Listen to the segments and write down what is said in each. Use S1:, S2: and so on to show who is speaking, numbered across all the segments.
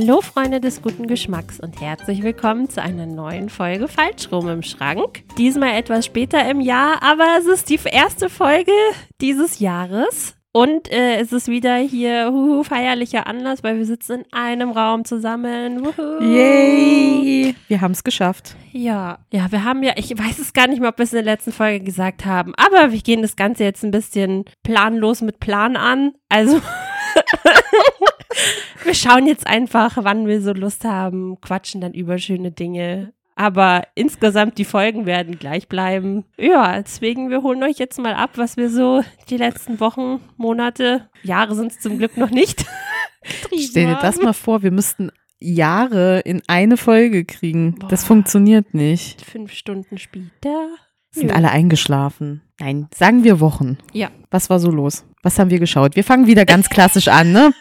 S1: Hallo Freunde des guten Geschmacks und herzlich willkommen zu einer neuen Folge Falschrum im Schrank. Diesmal etwas später im Jahr, aber es ist die erste Folge dieses Jahres. Und äh, es ist wieder hier huhu, feierlicher Anlass, weil wir sitzen in einem Raum zusammen. Wuhu.
S2: Yay! Wir haben es geschafft.
S1: Ja, ja, wir haben ja, ich weiß es gar nicht mehr, ob wir es in der letzten Folge gesagt haben, aber wir gehen das Ganze jetzt ein bisschen planlos mit Plan an. Also wir schauen jetzt einfach, wann wir so Lust haben, quatschen dann über schöne Dinge. Aber insgesamt die Folgen werden gleich bleiben. Ja, deswegen, wir holen euch jetzt mal ab, was wir so die letzten Wochen, Monate, Jahre sind es zum Glück noch nicht.
S2: Stell dir das mal vor, wir müssten Jahre in eine Folge kriegen. Boah. Das funktioniert nicht.
S1: Fünf Stunden später.
S2: Sind Nö. alle eingeschlafen? Nein, sagen wir Wochen.
S1: Ja.
S2: Was war so los? Was haben wir geschaut? Wir fangen wieder ganz klassisch an, ne?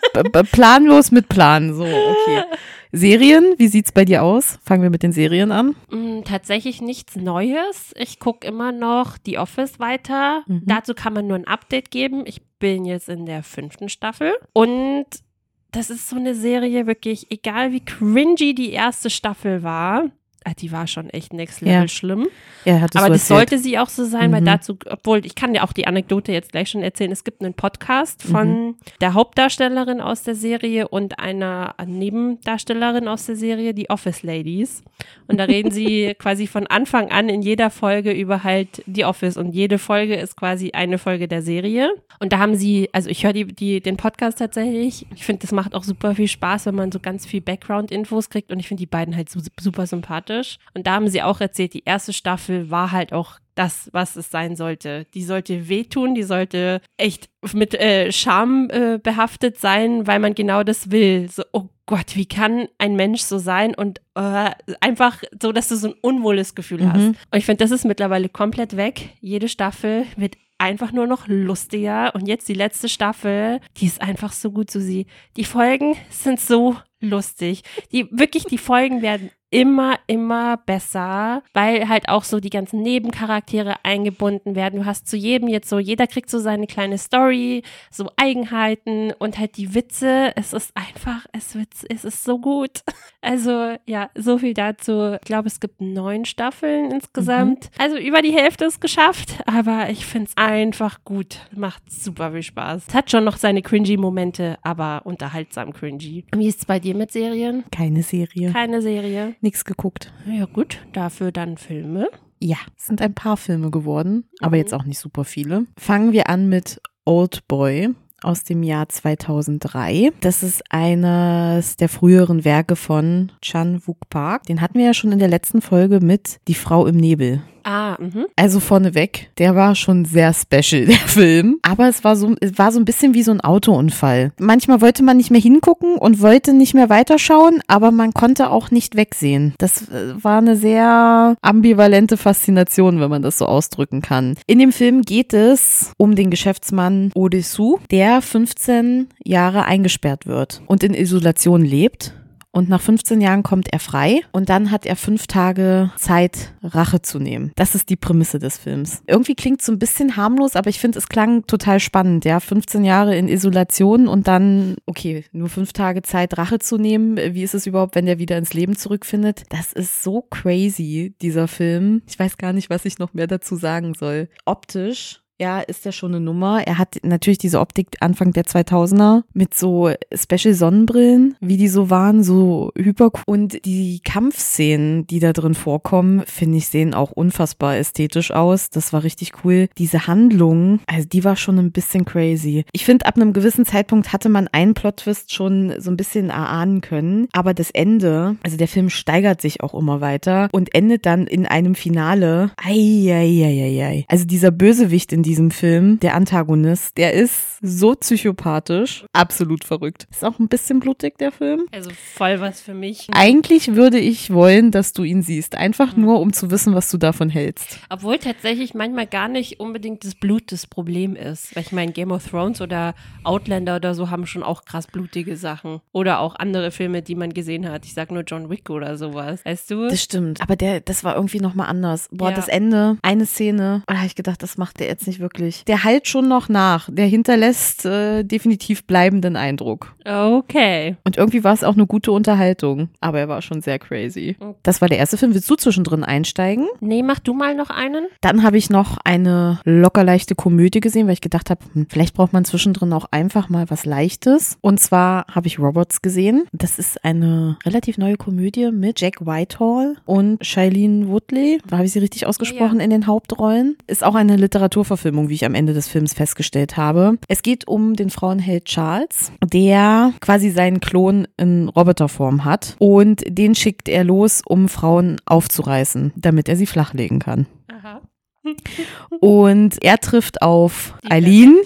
S2: planlos mit Plan. So, okay. Serien, wie sieht's bei dir aus? Fangen wir mit den Serien an.
S1: Mm, tatsächlich nichts Neues. Ich gucke immer noch The Office weiter. Mhm. Dazu kann man nur ein Update geben. Ich bin jetzt in der fünften Staffel und das ist so eine Serie wirklich, egal wie cringy die erste Staffel war, die war schon echt next level ja. schlimm.
S2: Ja,
S1: hat das Aber das sollte sie auch so sein, mhm. weil dazu, obwohl ich kann dir auch die Anekdote jetzt gleich schon erzählen. Es gibt einen Podcast von mhm. der Hauptdarstellerin aus der Serie und einer Nebendarstellerin aus der Serie, die Office Ladies. Und da reden sie quasi von Anfang an in jeder Folge über halt die Office und jede Folge ist quasi eine Folge der Serie. Und da haben sie, also ich höre die, die, den Podcast tatsächlich. Ich finde, das macht auch super viel Spaß, wenn man so ganz viel Background-Infos kriegt und ich finde die beiden halt super sympathisch sympathisch. Und da haben sie auch erzählt, die erste Staffel war halt auch das, was es sein sollte. Die sollte wehtun, die sollte echt mit äh, Scham äh, behaftet sein, weil man genau das will. So, oh Gott, wie kann ein Mensch so sein und äh, einfach so, dass du so ein unwohles Gefühl mhm. hast. Und ich finde, das ist mittlerweile komplett weg. Jede Staffel wird einfach nur noch lustiger. Und jetzt die letzte Staffel, die ist einfach so gut, Susi. Die Folgen sind so lustig. Die wirklich, die Folgen werden immer, immer besser, weil halt auch so die ganzen Nebencharaktere eingebunden werden. Du hast zu jedem jetzt so, jeder kriegt so seine kleine Story, so Eigenheiten und halt die Witze. Es ist einfach, es, wird, es ist so gut. Also ja, so viel dazu. Ich glaube, es gibt neun Staffeln insgesamt. Mhm. Also über die Hälfte ist geschafft, aber ich finde es einfach gut. Macht super viel Spaß. Es hat schon noch seine cringy Momente, aber unterhaltsam cringy. Wie ist es bei dir mit Serien?
S2: Keine Serie.
S1: Keine Serie
S2: nichts geguckt.
S1: Ja gut, dafür dann Filme.
S2: Ja, es sind ein paar Filme geworden, aber mhm. jetzt auch nicht super viele. Fangen wir an mit Old Boy aus dem Jahr 2003. Das ist eines der früheren Werke von Chan Wook Park. Den hatten wir ja schon in der letzten Folge mit Die Frau im Nebel.
S1: Ah, mh.
S2: Also vorneweg, der war schon sehr special, der Film. Aber es war so, es war so ein bisschen wie so ein Autounfall. Manchmal wollte man nicht mehr hingucken und wollte nicht mehr weiterschauen, aber man konnte auch nicht wegsehen. Das äh, war eine sehr ambivalente Faszination, wenn man das so ausdrücken kann. In dem Film geht es um den Geschäftsmann Odesu, der 15 Jahre eingesperrt wird und in Isolation lebt und nach 15 Jahren kommt er frei und dann hat er fünf Tage Zeit, Rache zu nehmen. Das ist die Prämisse des Films. Irgendwie klingt so ein bisschen harmlos, aber ich finde, es klang total spannend. Ja, 15 Jahre in Isolation und dann, okay, nur fünf Tage Zeit, Rache zu nehmen. Wie ist es überhaupt, wenn der wieder ins Leben zurückfindet? Das ist so crazy, dieser Film. Ich weiß gar nicht, was ich noch mehr dazu sagen soll. Optisch ja, ist ja schon eine Nummer. Er hat natürlich diese Optik Anfang der 2000er mit so Special Sonnenbrillen, wie die so waren, so hyper. Und die Kampfszenen, die da drin vorkommen, finde ich, sehen auch unfassbar ästhetisch aus. Das war richtig cool. Diese Handlung, also die war schon ein bisschen crazy. Ich finde, ab einem gewissen Zeitpunkt hatte man einen Plot-Twist schon so ein bisschen erahnen können. Aber das Ende, also der Film steigert sich auch immer weiter und endet dann in einem Finale. Eieieiei. Also dieser Bösewicht in diesem Film, der Antagonist, der ist so psychopathisch, absolut verrückt. Ist auch ein bisschen blutig, der Film.
S1: Also voll was für mich.
S2: Eigentlich würde ich wollen, dass du ihn siehst, einfach mhm. nur, um zu wissen, was du davon hältst.
S1: Obwohl tatsächlich manchmal gar nicht unbedingt das Blut das Problem ist. Weil ich meine, Game of Thrones oder Outlander oder so haben schon auch krass blutige Sachen. Oder auch andere Filme, die man gesehen hat. Ich sag nur John Wick oder sowas. Weißt du?
S2: Das stimmt. Aber der, das war irgendwie nochmal anders. Boah, ja. das Ende, eine Szene, da habe ich gedacht, das macht der jetzt nicht nicht wirklich. Der halt schon noch nach. Der hinterlässt äh, definitiv bleibenden Eindruck.
S1: Okay.
S2: Und irgendwie war es auch eine gute Unterhaltung. Aber er war schon sehr crazy. Das war der erste Film. Willst du zwischendrin einsteigen?
S1: Nee, mach du mal noch einen.
S2: Dann habe ich noch eine lockerleichte Komödie gesehen, weil ich gedacht habe, hm, vielleicht braucht man zwischendrin auch einfach mal was Leichtes. Und zwar habe ich Robots gesehen. Das ist eine relativ neue Komödie mit Jack Whitehall und Shailene Woodley. Habe ich sie richtig ausgesprochen
S1: Ja.
S2: in den Hauptrollen? Ist auch eine Literaturverfilmung, wie ich am Ende des Films festgestellt habe. Es geht um den Frauenheld Charles, der quasi seinen Klon in Roboterform hat und den schickt er los, um Frauen aufzureißen, damit er sie flachlegen kann.
S1: Aha.
S2: Und er trifft auf
S1: Die
S2: Eileen,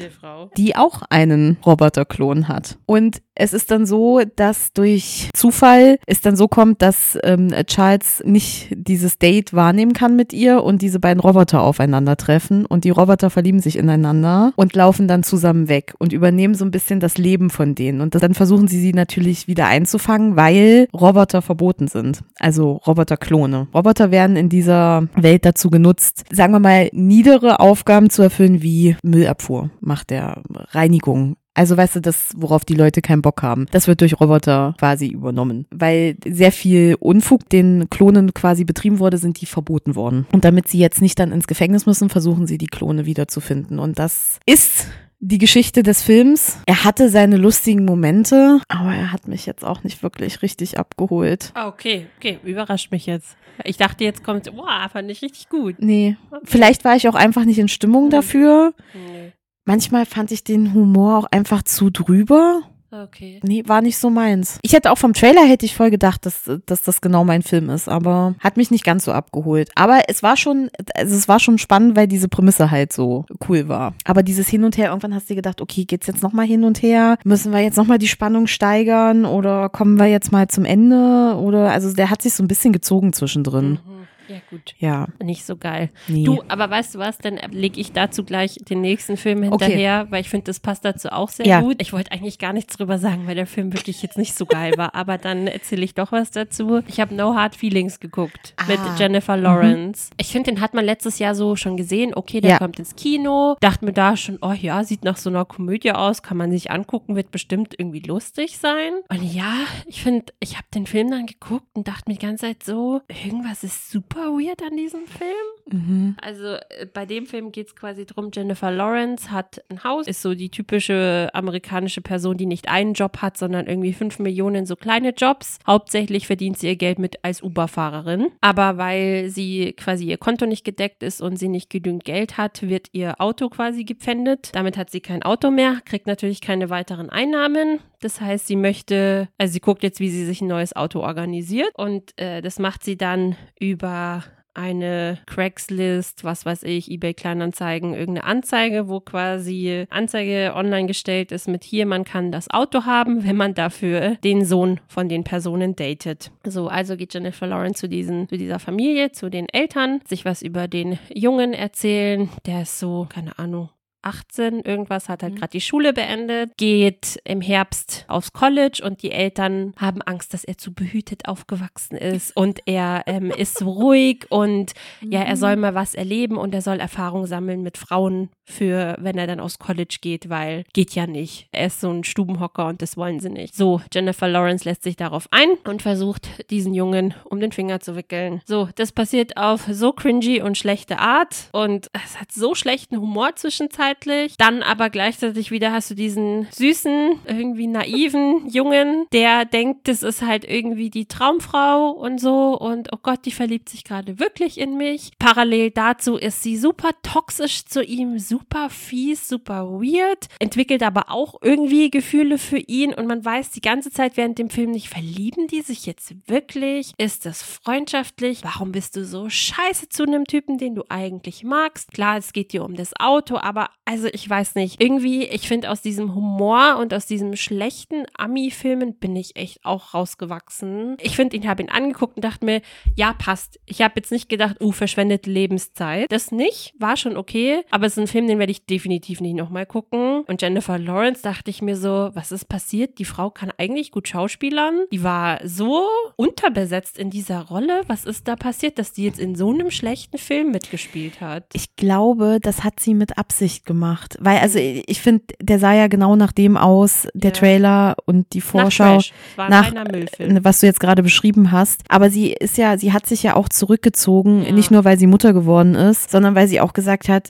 S2: die auch einen Roboterklon hat. Und es ist dann so, dass durch Zufall es dann so kommt, dass ähm, Charles nicht dieses Date wahrnehmen kann mit ihr und diese beiden Roboter aufeinandertreffen und die Roboter verlieben sich ineinander und laufen dann zusammen weg und übernehmen so ein bisschen das Leben von denen. Und dann versuchen sie sie natürlich wieder einzufangen, weil Roboter verboten sind. Also Roboterklone. Roboter werden in dieser Welt dazu genutzt, sagen wir mal, niedere Aufgaben zu erfüllen wie Müllabfuhr, macht der Reinigung. Also weißt du, das, worauf die Leute keinen Bock haben, das wird durch Roboter quasi übernommen. Weil sehr viel Unfug den Klonen quasi betrieben wurde, sind die verboten worden. Und damit sie jetzt nicht dann ins Gefängnis müssen, versuchen sie die Klone wiederzufinden. Und das ist die Geschichte des Films. Er hatte seine lustigen Momente, aber er hat mich jetzt auch nicht wirklich richtig abgeholt.
S1: Ah, okay, okay, überrascht mich jetzt. Ich dachte, jetzt kommt, wow, fand ich richtig gut.
S2: Nee, vielleicht war ich auch einfach nicht in Stimmung dafür.
S1: Nee.
S2: Manchmal fand ich den Humor auch einfach zu drüber.
S1: Okay.
S2: Nee, war nicht so meins. Ich hätte auch vom Trailer hätte ich voll gedacht, dass, dass das genau mein Film ist, aber hat mich nicht ganz so abgeholt. Aber es war schon, also es war schon spannend, weil diese Prämisse halt so cool war. Aber dieses Hin und Her, irgendwann hast du gedacht, okay, geht's jetzt nochmal hin und her? Müssen wir jetzt nochmal die Spannung steigern oder kommen wir jetzt mal zum Ende? Oder, also der hat sich so ein bisschen gezogen zwischendrin.
S1: Mhm. Ja, gut.
S2: Ja,
S1: Nicht so geil.
S2: nee.
S1: Du, aber weißt du was, dann lege ich dazu gleich den nächsten Film hinterher, weil ich finde, das passt dazu auch sehr
S2: Ja.
S1: gut. Ich wollte eigentlich gar nichts drüber sagen, weil der Film wirklich jetzt nicht so geil war, aber dann erzähle ich doch was dazu. Ich habe No Hard Feelings geguckt mit
S2: Ah.
S1: Jennifer Lawrence. Ich finde, den hat man letztes Jahr so schon gesehen. Okay, der
S2: Ja.
S1: kommt ins Kino. Dachte mir da schon, oh ja, sieht nach so einer Komödie aus, kann man sich angucken, wird bestimmt irgendwie lustig sein. Und ja, ich finde, ich habe den Film dann geguckt und dachte mir die ganze Zeit so, irgendwas ist super weird an diesem Film.
S2: Mhm.
S1: Also äh, bei dem Film geht es quasi drum, Jennifer Lawrence hat ein Haus, ist so die typische amerikanische Person, die nicht einen Job hat, sondern irgendwie fünf Millionen so kleine Jobs. Hauptsächlich verdient sie ihr Geld mit als Uber-Fahrerin. Aber weil sie quasi ihr Konto nicht gedeckt ist und sie nicht genügend Geld hat, wird ihr Auto quasi gepfändet. Damit hat sie kein Auto mehr, kriegt natürlich keine weiteren Einnahmen. Das heißt, sie möchte, also sie guckt jetzt, wie sie sich ein neues Auto organisiert und äh, das macht sie dann über eine Craigslist, was weiß ich, eBay Kleinanzeigen, irgendeine Anzeige, wo quasi Anzeige online gestellt ist mit hier, man kann das Auto haben, wenn man dafür den Sohn von den Personen datet. So, also geht Jennifer Lawrence zu diesen, zu dieser Familie, zu den Eltern, sich was über den Jungen erzählen, der ist so, keine Ahnung, 18, irgendwas, hat halt
S2: Mhm.
S1: gerade die Schule beendet, geht im Herbst aufs College und die Eltern haben Angst, dass er zu behütet aufgewachsen ist und er ähm, ist so ruhig und ja, er soll mal was erleben und er soll Erfahrung sammeln mit Frauen für, wenn er dann aufs College geht, weil geht ja nicht. Er ist so ein Stubenhocker und das wollen sie nicht. So, Jennifer Lawrence lässt sich darauf ein und versucht, diesen Jungen um den Finger zu wickeln. So, das passiert auf so cringy und schlechte Art und es hat so schlechten Humor zwischenzeitlich. Dann aber gleichzeitig wieder hast du diesen süßen, irgendwie naiven Jungen, der denkt, das ist halt irgendwie die Traumfrau und so und oh Gott, die verliebt sich gerade wirklich in mich. Parallel dazu ist sie super toxisch zu ihm, super fies, super weird, entwickelt aber auch irgendwie Gefühle für ihn und man weiß die ganze Zeit während dem Film nicht, verlieben die sich jetzt wirklich? Ist das freundschaftlich? Warum bist du so scheiße zu einem Typen, den du eigentlich magst? Klar, es geht dir um das Auto, aber also ich weiß nicht. Irgendwie, ich finde aus diesem Humor und aus diesem schlechten Ami-Filmen bin ich echt auch rausgewachsen. Ich finde, ich habe ihn angeguckt und dachte mir, ja, passt. Ich habe jetzt nicht gedacht, uh, verschwendet Lebenszeit. Das nicht, war schon okay, aber es ist ein Film, den werde ich definitiv nicht nochmal gucken. Und Jennifer Lawrence dachte ich mir so, was ist passiert? Die Frau kann eigentlich gut schauspielern. Die war so unterbesetzt in dieser Rolle. Was ist da passiert, dass die jetzt in so einem schlechten Film mitgespielt hat?
S2: Ich glaube, das hat sie mit Absicht gemacht. Weil, also ich finde, der sah ja genau nach dem aus, der
S1: Ja.
S2: Trailer und die Vorschau.
S1: Nach,
S2: nach-
S1: Müllfilm.
S2: was du jetzt gerade beschrieben hast. Aber sie ist ja, sie hat sich ja auch zurückgezogen,
S1: Ja.
S2: nicht nur weil sie Mutter geworden ist, sondern weil sie auch gesagt hat,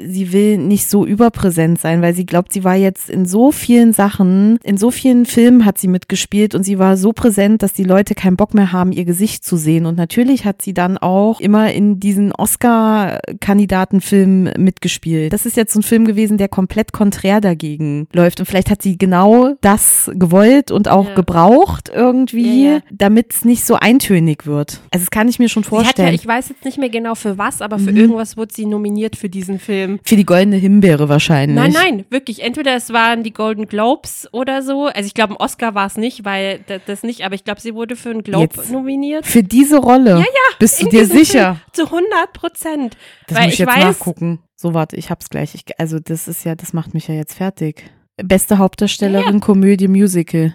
S2: sie will nicht so überpräsent sein, weil sie glaubt, sie war jetzt in so vielen Sachen, in so vielen Filmen hat sie mitgespielt und sie war so präsent, dass die Leute keinen Bock mehr haben, ihr Gesicht zu sehen. Und natürlich hat sie dann auch immer in diesen Oscar-Kandidatenfilmen mitgespielt. Das ist jetzt so ein Film gewesen, der komplett konträr dagegen läuft. Und vielleicht hat sie genau das gewollt und auch
S1: Ja.
S2: gebraucht irgendwie,
S1: Ja, ja.
S2: damit es nicht so eintönig wird. Also das kann ich mir schon
S1: hat ja,
S2: vorstellen.
S1: ich weiß jetzt nicht mehr genau für was, aber für
S2: Mhm.
S1: irgendwas wurde sie nominiert für diesen Film.
S2: Für die goldene Himbeere wahrscheinlich.
S1: Nein, nein, wirklich. Entweder es waren die Golden Globes oder so. Also ich glaube, ein Oscar war es nicht, weil da- das nicht, aber ich glaube, sie wurde für einen Globe
S2: Jetzt.
S1: nominiert.
S2: Für diese Rolle? Ja, ja. Bist du dir sicher?
S1: Film, zu 100 Prozent.
S2: Das
S1: Weil
S2: muss ich jetzt
S1: weiß-
S2: nachgucken. So, warte, ich hab's gleich. Ich, also, das ist ja, das macht mich ja jetzt fertig. Beste Hauptdarstellerin, Komödie, Musical.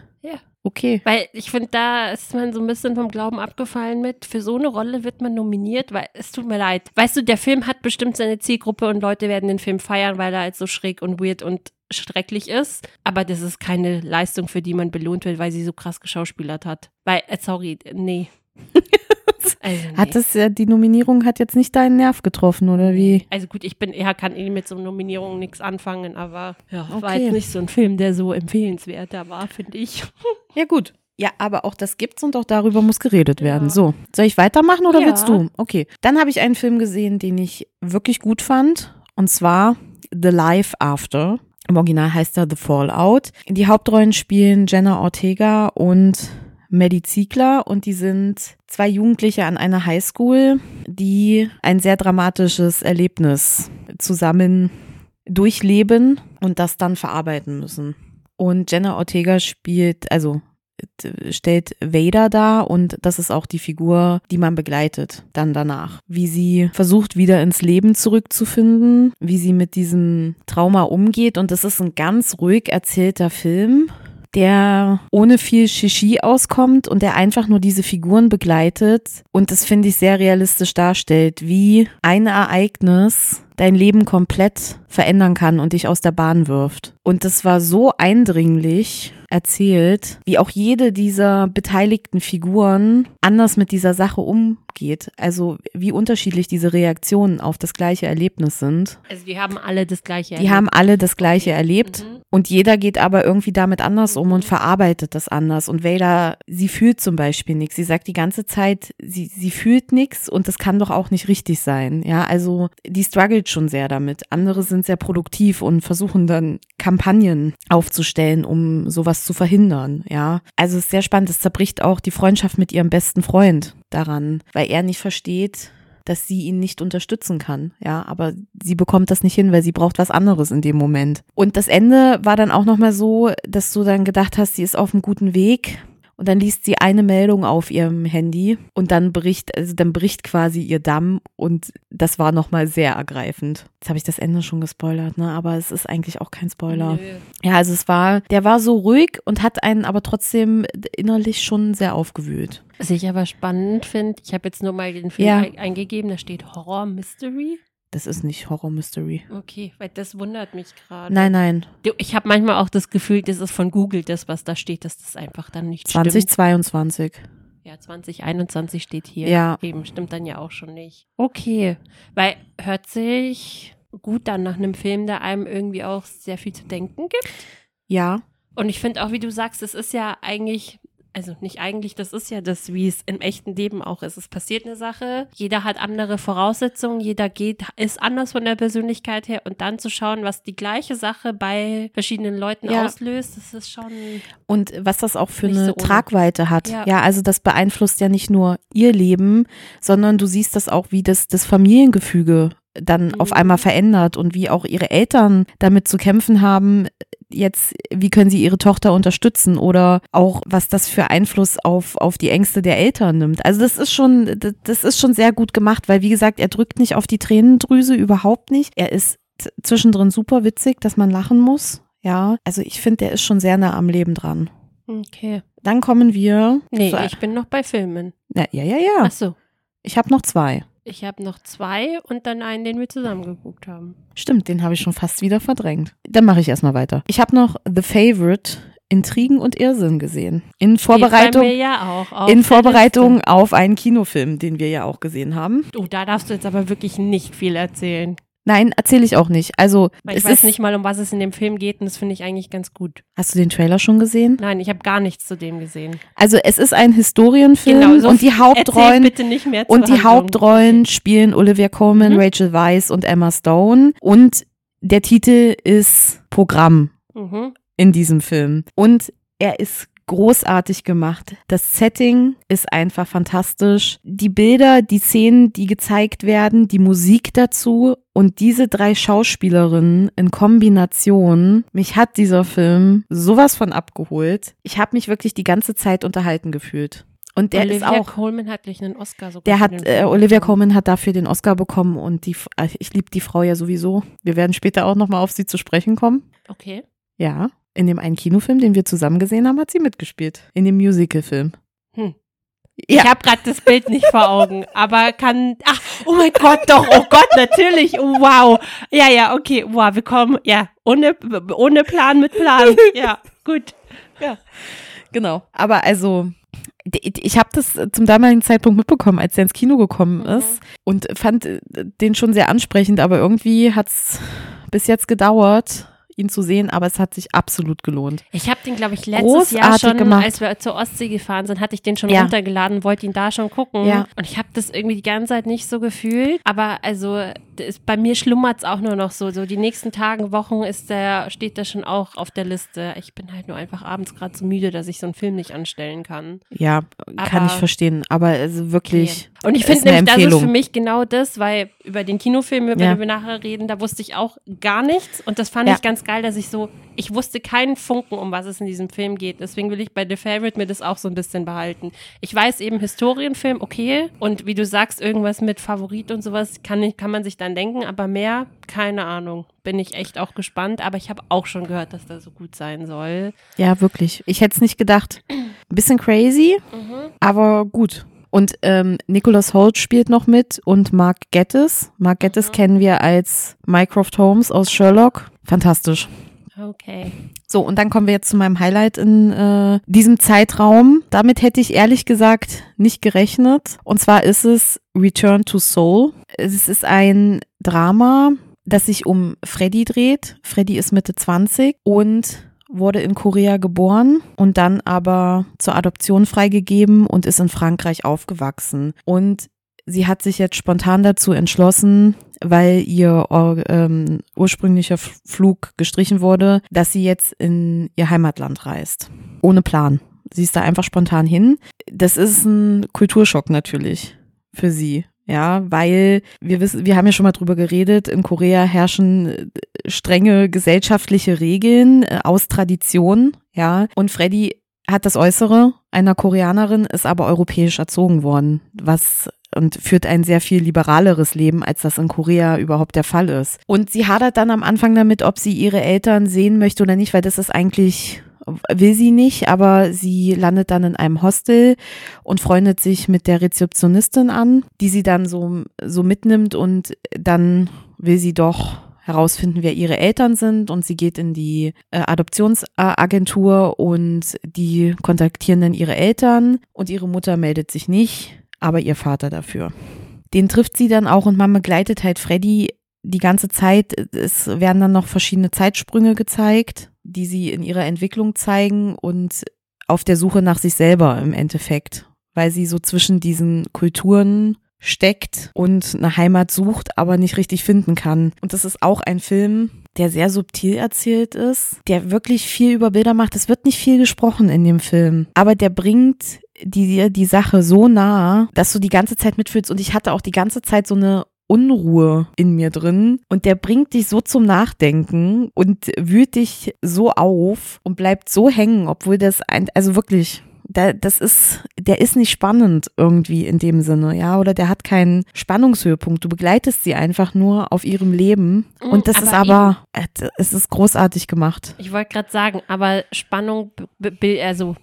S2: Okay.
S1: Weil ich finde, da ist man so ein bisschen vom Glauben abgefallen mit. Für so eine Rolle wird man nominiert, weil es tut mir leid. Weißt du, der Film hat bestimmt seine Zielgruppe und Leute werden den Film feiern, weil er halt so schräg und weird und schrecklich ist. Aber das ist keine Leistung, für die man belohnt wird, weil sie so krass geschauspielert hat. Weil, äh, sorry, nee. Also, nee.
S2: Hat es, äh, die Nominierung hat jetzt nicht deinen Nerv getroffen, oder wie?
S1: Also gut, ich bin, ja, kann eh mit so Nominierungen nichts anfangen, aber ja, war
S2: Okay.
S1: jetzt nicht so ein Film, der so empfehlenswerter war, finde ich.
S2: Ja, gut. Ja, aber auch das gibt's und auch darüber muss geredet
S1: Ja.
S2: werden. So, soll ich weitermachen oder
S1: Ja.
S2: willst du? Okay. Dann habe ich einen Film gesehen, den ich wirklich gut fand. Und zwar The Life After. Im Original heißt er The Fallout. Die Hauptrollen spielen Jenna Ortega und Maddie Ziegler und die sind zwei Jugendliche an einer Highschool, die ein sehr dramatisches Erlebnis zusammen durchleben und das dann verarbeiten müssen. Und Jenna Ortega spielt, also stellt Vader dar und das ist auch die Figur, die man begleitet dann danach. Wie sie versucht, wieder ins Leben zurückzufinden, wie sie mit diesem Trauma umgeht und das ist ein ganz ruhig erzählter Film der ohne viel Shishi auskommt und der einfach nur diese Figuren begleitet und das finde ich sehr realistisch darstellt, wie ein Ereignis dein Leben komplett verändern kann und dich aus der Bahn wirft. Und das war so eindringlich erzählt, wie auch jede dieser beteiligten Figuren anders mit dieser Sache umgeht. Also wie unterschiedlich diese Reaktionen auf das gleiche Erlebnis sind.
S1: Also die haben alle das gleiche
S2: Die haben alle das gleiche erlebt
S1: Mhm.
S2: und jeder geht aber irgendwie damit anders um und verarbeitet das anders. Und Vader, sie fühlt zum Beispiel nichts. Sie sagt die ganze Zeit, sie, sie fühlt nichts und das kann doch auch nicht richtig sein. Ja, also die struggelt schon sehr damit. Andere sind sehr produktiv und versuchen dann Kampagnen aufzustellen, um sowas zu verhindern. Ja, also es ist sehr spannend. Es zerbricht auch die Freundschaft mit ihrem besten Freund daran, weil er nicht versteht, dass sie ihn nicht unterstützen kann. Ja, aber sie bekommt das nicht hin, weil sie braucht was anderes in dem Moment. Und das Ende war dann auch nochmal so, dass du dann gedacht hast, sie ist auf einem guten Weg. Und dann liest sie eine Meldung auf ihrem Handy und dann bricht, also dann bricht quasi ihr Damm und das war nochmal sehr ergreifend. Jetzt habe ich das Ende schon gespoilert, ne? Aber es ist eigentlich auch kein Spoiler.
S1: Nö.
S2: Ja, also es war, der war so ruhig und hat einen aber trotzdem innerlich schon sehr aufgewühlt.
S1: Was ich aber spannend finde, ich habe jetzt nur mal den Film
S2: Ja.
S1: ein- eingegeben, da steht Horror Mystery.
S2: Das ist nicht Horror Mystery.
S1: Okay, weil das wundert mich gerade.
S2: Nein, nein.
S1: Ich habe manchmal auch das Gefühl, das ist von Google das, was da steht, dass das einfach dann nicht stimmt.
S2: 2022.
S1: Ja, 2021 steht hier.
S2: Ja.
S1: Eben, stimmt dann ja auch schon nicht. Okay, weil hört sich gut dann nach einem Film, der einem irgendwie auch sehr viel zu denken gibt.
S2: Ja.
S1: Und ich finde auch, wie du sagst, es ist ja eigentlich, also nicht eigentlich, das ist ja das, wie es im echten Leben auch ist. Es passiert eine Sache, jeder hat andere Voraussetzungen, jeder geht, ist anders von der Persönlichkeit her und dann zu schauen, was die gleiche Sache bei verschiedenen Leuten
S2: Ja.
S1: auslöst, das ist schon.
S2: Und was das auch für eine
S1: so.
S2: Tragweite hat.
S1: Ja.
S2: Ja. also das beeinflusst ja nicht nur ihr Leben, sondern du siehst das auch, wie das, das Familiengefüge dann
S1: Mhm.
S2: auf einmal verändert und wie auch ihre Eltern damit zu kämpfen haben, jetzt, wie können sie ihre Tochter unterstützen oder auch, was das für Einfluss auf, auf die Ängste der Eltern nimmt. Also das ist schon, das- ist schon sehr gut gemacht, weil wie gesagt, er drückt nicht auf die Tränendrüse, überhaupt nicht. Er ist zwischendrin super witzig, dass man lachen muss. Ja, also ich finde, der ist schon sehr nah am Leben dran.
S1: Okay.
S2: Dann kommen wir.
S1: Nee, ich bin noch bei Filmen.
S2: ja, ja, ja, ja.
S1: Ach so.
S2: Ich habe noch zwei.
S1: Ich habe noch zwei und dann einen, den wir zusammen geguckt haben.
S2: Stimmt, den habe ich schon fast wieder verdrängt. Dann mache ich erstmal weiter. Ich habe noch The Favorite, Intrigen und Irrsinn gesehen. In Vorbereitung,
S1: ja auch. auf
S2: in Vorbereitung auf einen Kinofilm, den wir ja auch gesehen haben.
S1: Oh, da darfst du jetzt aber wirklich nicht viel erzählen.
S2: Nein, erzähle ich auch nicht. Also,
S1: ich weiß
S2: ist,
S1: nicht mal, um was es in dem Film geht und das finde ich eigentlich ganz gut.
S2: Hast du den Trailer schon gesehen?
S1: Nein, ich habe gar nichts zu dem gesehen.
S2: Also, es ist ein Historienfilm
S1: Genau, so
S2: und die Hauptrollen und die
S1: Handlung.
S2: Hauptrollen spielen Olivia Colman,
S1: Mhm.
S2: Rachel Weisz und Emma Stone und der Titel ist Programm.
S1: Mhm.
S2: in diesem Film. Und er ist großartig gemacht. Das Setting ist einfach fantastisch. Die Bilder, die Szenen, die gezeigt werden, die Musik dazu und diese drei Schauspielerinnen in Kombination, mich hat dieser Film sowas von abgeholt. Ich habe mich wirklich die ganze Zeit unterhalten gefühlt. Und der
S1: Olivia
S2: ist auch
S1: Colman hat gleich einen Oscar sogar.
S2: der hat, äh, Olivia. Colman hat dafür den Oscar bekommen und die, äh, ich liebe die Frau ja sowieso. Wir werden später auch nochmal auf sie zu sprechen kommen.
S1: Okay.
S2: Ja, in dem einen Kinofilm, den wir zusammen gesehen haben, hat sie mitgespielt. In dem Musicalfilm.
S1: Hm.
S2: Ja.
S1: Ich habe gerade das Bild nicht vor Augen, aber kann. Ach, oh mein Gott, doch, oh Gott, natürlich. Oh, wow. Ja, ja, okay. Wow, wir kommen, ja, ohne, ohne Plan mit Plan. Ja, gut.
S2: Genau. Aber also, ich habe das zum damaligen Zeitpunkt mitbekommen, als er ins Kino gekommen
S1: Mhm.
S2: ist und fand äh, den schon sehr ansprechend, aber irgendwie hat's bis jetzt gedauert, ihn zu sehen, aber es hat sich absolut gelohnt.
S1: Ich habe den, glaube ich, letztes Jahr
S2: Großartig
S1: schon,
S2: gemacht.
S1: als wir zur Ostsee gefahren sind, hatte ich den schon
S2: Ja.
S1: runtergeladen, wollte ihn da schon gucken.
S2: Ja.
S1: Und ich habe das irgendwie die ganze Zeit nicht so gefühlt. Aber also das, bei mir schlummert es auch nur noch so. So die nächsten Tagen, Wochen ist der, steht der schon auch auf der Liste. Ich bin halt nur einfach abends gerade so müde, dass ich so einen Film nicht anstellen kann.
S2: Ja, kann
S1: Aber-
S2: ich verstehen, aber also wirklich.
S1: Und ich
S2: ist
S1: finde nämlich, das ist
S2: Empfehlung.
S1: für mich genau das, weil über den Kinofilm, über
S2: Ja.
S1: den wir nachher reden, da wusste ich auch gar nichts. Und das fand
S2: Ja.
S1: ich ganz geil, dass ich so, ich wusste keinen Funken, um was es in diesem Film geht. Deswegen will ich bei The Favorite mir das auch so ein bisschen behalten. Ich weiß eben, Historienfilm, okay. Und wie du sagst, irgendwas mit Favorit und sowas kann, ich, kann man sich dann denken, aber mehr, keine Ahnung. Bin ich echt auch gespannt. Aber ich habe auch schon gehört, dass der so gut sein soll.
S2: Ja, wirklich. Ich hätte es nicht gedacht. Ein bisschen crazy, aber gut. Und ähm, Nicholas Holt spielt noch mit und Mark Gettis. Mark Gettis
S1: Mhm.
S2: kennen wir als Mycroft Holmes aus Sherlock. Fantastisch.
S1: Okay.
S2: So, und dann kommen wir jetzt zu meinem Highlight in äh, diesem Zeitraum. Damit hätte ich ehrlich gesagt nicht gerechnet. Und zwar ist es Return to Soul. Es ist ein Drama, das sich um Freddy dreht. Freddy ist Mitte 20 und wurde in Korea geboren und dann aber zur Adoption freigegeben und ist in Frankreich aufgewachsen. Und sie hat sich jetzt spontan dazu entschlossen, weil ihr ähm, ursprünglicher Flug gestrichen wurde, dass sie jetzt in ihr Heimatland reist. Ohne Plan. Sie ist da einfach spontan hin. Das ist ein Kulturschock natürlich für sie. Ja, weil wir wissen, wir haben ja schon mal drüber geredet, in Korea herrschen äh, strenge gesellschaftliche Regeln äh, aus Tradition, ja. Und Freddy hat das Äußere einer Koreanerin, ist aber europäisch erzogen worden, was und führt ein sehr viel liberaleres Leben, als das in Korea überhaupt der Fall ist. Und sie hadert dann am Anfang damit, ob sie ihre Eltern sehen möchte oder nicht, weil das ist eigentlich will sie nicht, aber sie landet dann in einem Hostel und freundet sich mit der Rezeptionistin an, die sie dann so, so mitnimmt und dann will sie doch herausfinden, wer ihre Eltern sind und sie geht in die äh, Adoptionsagentur und die kontaktieren dann ihre Eltern und ihre Mutter meldet sich nicht, aber ihr Vater dafür. Den trifft sie dann auch und man begleitet halt Freddy die ganze Zeit. Es werden dann noch verschiedene Zeitsprünge gezeigt, die sie in ihrer Entwicklung zeigen und auf der Suche nach sich selber im Endeffekt, weil sie so zwischen diesen Kulturen steckt und eine Heimat sucht, aber nicht richtig finden kann. Und das ist auch ein Film, der sehr subtil erzählt ist, der wirklich viel über Bilder macht. Es wird nicht viel gesprochen in dem Film, aber der bringt dir die Sache so nah, dass du die ganze Zeit mitfühlst. Und ich hatte auch die ganze Zeit so eine Unruhe in mir drin und der bringt dich so zum Nachdenken und wühlt dich so auf und bleibt so hängen, obwohl das ein, also wirklich da, das ist, der ist nicht spannend irgendwie in dem Sinne, ja, oder der hat keinen Spannungshöhepunkt. Du begleitest sie einfach nur auf ihrem Leben
S1: Mm,
S2: und das
S1: aber
S2: ist aber, äh, es ist großartig gemacht.
S1: Ich wollte gerade sagen, aber Spannung, also,